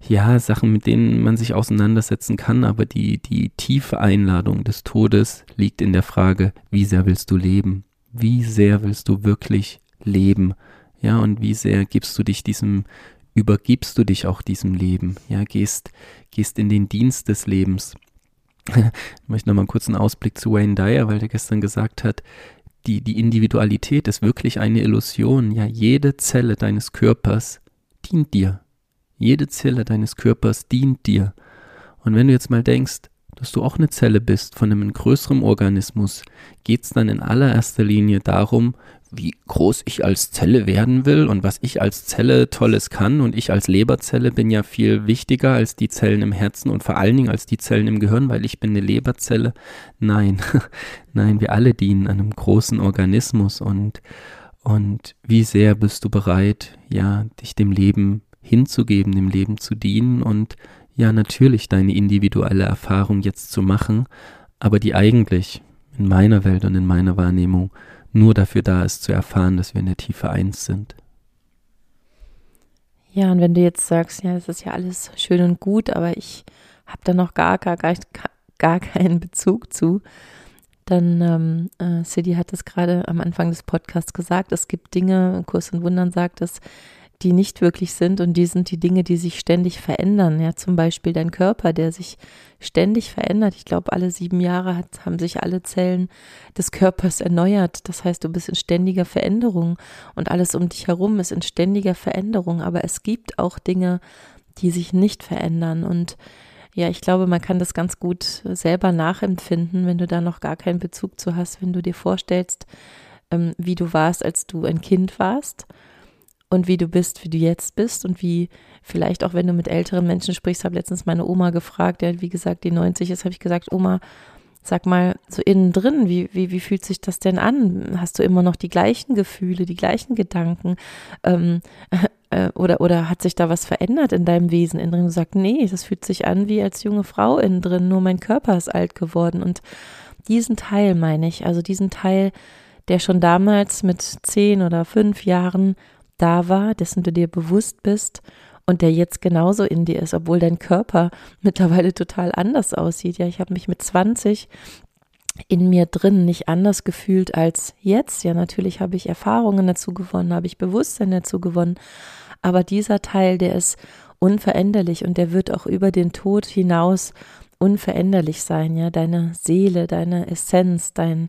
ja, Sachen, mit denen man sich auseinandersetzen kann, aber die, die tiefe Einladung des Todes liegt in der Frage, wie sehr willst du leben? Wie sehr willst du wirklich leben? Ja, und wie sehr gibst du dich diesem, übergibst du dich auch diesem Leben? Ja, gehst, gehst in den Dienst des Lebens. <laughs> ich möchte nochmal einen kurzen Ausblick zu Wayne Dyer, weil der gestern gesagt hat, die, die Individualität ist wirklich eine Illusion. Ja, jede Zelle deines Körpers dient dir. Jede Zelle deines Körpers dient dir. Und wenn du jetzt mal denkst, dass du auch eine Zelle bist von einem größeren Organismus, geht es dann in allererster Linie darum, wie groß ich als Zelle werden will und was ich als Zelle Tolles kann. Und ich als Leberzelle bin ja viel wichtiger als die Zellen im Herzen und vor allen Dingen als die Zellen im Gehirn, weil ich bin eine Leberzelle. Nein, <laughs> nein, wir alle dienen einem großen Organismus und, und wie sehr bist du bereit, ja, dich dem Leben hinzugeben, dem Leben zu dienen und ja, natürlich deine individuelle Erfahrung jetzt zu machen, aber die eigentlich in meiner Welt und in meiner Wahrnehmung nur dafür da ist, zu erfahren, dass wir in der Tiefe eins sind. Ja, und wenn du jetzt sagst, ja, das ist ja alles schön und gut, aber ich habe da noch gar, gar, gar, gar keinen Bezug zu, dann, ähm, äh, City hat es gerade am Anfang des Podcasts gesagt, es gibt Dinge, Kurs und Wundern sagt es, die nicht wirklich sind und die sind die Dinge, die sich ständig verändern. Ja, zum Beispiel dein Körper, der sich ständig verändert. Ich glaube, alle sieben Jahre hat, haben sich alle Zellen des Körpers erneuert. Das heißt, du bist in ständiger Veränderung und alles um dich herum ist in ständiger Veränderung. Aber es gibt auch Dinge, die sich nicht verändern und ja, ich glaube, man kann das ganz gut selber nachempfinden, wenn du da noch gar keinen Bezug zu hast, wenn du dir vorstellst, ähm, wie du warst, als du ein Kind warst und wie du bist, wie du jetzt bist und wie vielleicht auch, wenn du mit älteren Menschen sprichst, habe letztens meine Oma gefragt, der wie gesagt die 90 ist, habe ich gesagt, Oma, sag mal, so innen drin, wie, wie, wie fühlt sich das denn an? Hast du immer noch die gleichen Gefühle, die gleichen Gedanken? Ähm, <laughs> äh, oder, oder hat sich da was verändert in deinem Wesen innen drin? Du sagst, nee, das fühlt sich an wie als junge Frau innen drin, nur mein Körper ist alt geworden. Und diesen Teil meine ich, also diesen Teil, der schon damals mit zehn oder fünf Jahren da war, dessen du dir bewusst bist und der jetzt genauso in dir ist, obwohl dein Körper <laughs> mittlerweile total anders aussieht. Ja, ich habe mich mit 20 in mir drin nicht anders gefühlt als jetzt. Ja, natürlich habe ich Erfahrungen dazu gewonnen, habe ich Bewusstsein dazu gewonnen, aber dieser Teil, der ist unveränderlich und der wird auch über den Tod hinaus unveränderlich sein, ja, deine Seele, deine Essenz, dein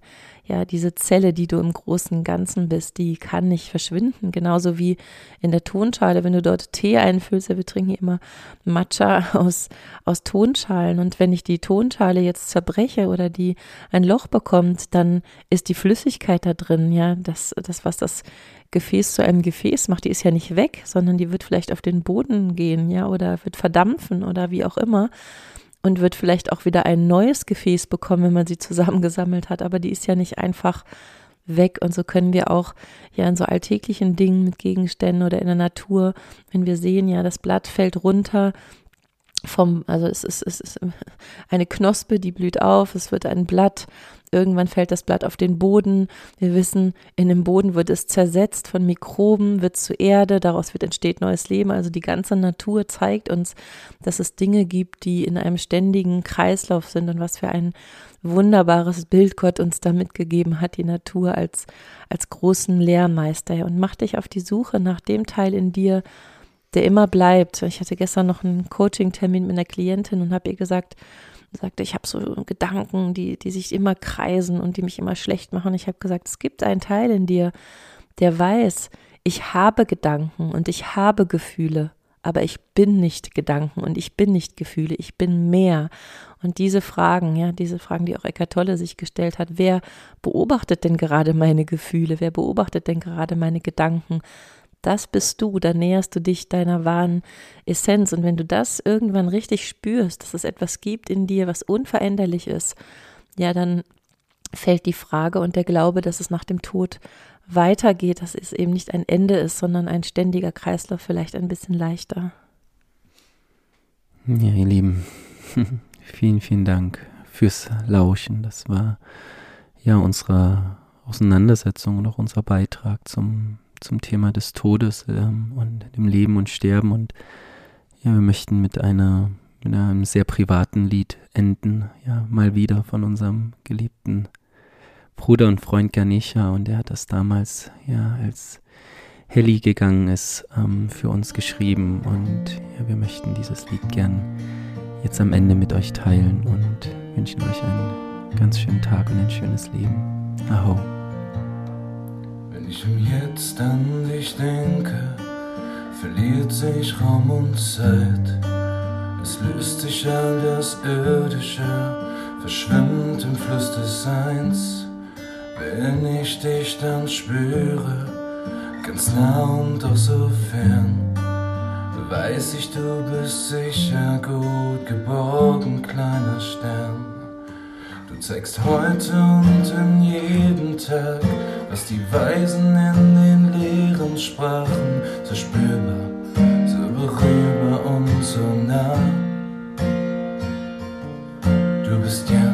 ja, diese Zelle, die du im großen Ganzen bist, die kann nicht verschwinden. Genauso wie in der Tonschale, wenn du dort Tee einfüllst, ja, wir trinken immer Matcha aus, aus Tonschalen. Und wenn ich die Tonschale jetzt zerbreche oder die ein Loch bekommt, dann ist die Flüssigkeit da drin, ja, das, das, was das Gefäß zu einem Gefäß macht, die ist ja nicht weg, sondern die wird vielleicht auf den Boden gehen, ja, oder wird verdampfen oder wie auch immer und wird vielleicht auch wieder ein neues Gefäß bekommen, wenn man sie zusammengesammelt hat. Aber die ist ja nicht einfach weg. Und so können wir auch ja in so alltäglichen Dingen mit Gegenständen oder in der Natur, wenn wir sehen, ja, das Blatt fällt runter, vom, also es ist, es ist eine Knospe, die blüht auf, es wird ein Blatt Irgendwann fällt das Blatt auf den Boden. Wir wissen, in dem Boden wird es zersetzt von Mikroben, wird zu Erde, daraus wird entsteht neues Leben. Also die ganze Natur zeigt uns, dass es Dinge gibt, die in einem ständigen Kreislauf sind und was für ein wunderbares Bild Gott uns da mitgegeben hat, die Natur als, als großen Lehrmeister. Und mach dich auf die Suche nach dem Teil in dir, der immer bleibt. Ich hatte gestern noch einen Coaching-Termin mit einer Klientin und habe ihr gesagt, sagte, ich habe so Gedanken, die, die sich immer kreisen und die mich immer schlecht machen. Ich habe gesagt, es gibt einen Teil in dir, der weiß, ich habe Gedanken und ich habe Gefühle, aber ich bin nicht Gedanken und ich bin nicht Gefühle, ich bin mehr. Und diese Fragen, ja, diese Fragen, die auch Eckart Tolle sich gestellt hat, wer beobachtet denn gerade meine Gefühle, wer beobachtet denn gerade meine Gedanken? Das bist du, da näherst du dich deiner wahren Essenz. Und wenn du das irgendwann richtig spürst, dass es etwas gibt in dir, was unveränderlich ist, ja, dann fällt die Frage und der Glaube, dass es nach dem Tod weitergeht, dass es eben nicht ein Ende ist, sondern ein ständiger Kreislauf, vielleicht ein bisschen leichter. Ja, ihr Lieben, <laughs> vielen, vielen Dank fürs Lauschen. Das war ja unsere Auseinandersetzung und auch unser Beitrag zum zum Thema des Todes ähm, und dem Leben und Sterben. Und ja, wir möchten mit einer mit einem sehr privaten Lied enden, ja, mal wieder von unserem geliebten Bruder und Freund Ganesha. Und er hat das damals, ja, als Heli gegangen ist, ähm, für uns geschrieben. Und ja, wir möchten dieses Lied gern jetzt am Ende mit euch teilen und wünschen euch einen ganz schönen Tag und ein schönes Leben. Aho ich Jetzt an dich denke, verliert sich Raum und Zeit. Es löst sich all das Irdische, verschwimmt im Fluss des Seins. Wenn ich dich dann spüre, ganz nah und doch so fern, weiß ich, du bist sicher gut geborgen, kleiner Stern. Zeigst heute und in jedem Tag, was die Weisen in den Lehren sprachen, so spürbar, so berührbar und so nah. Du bist jetzt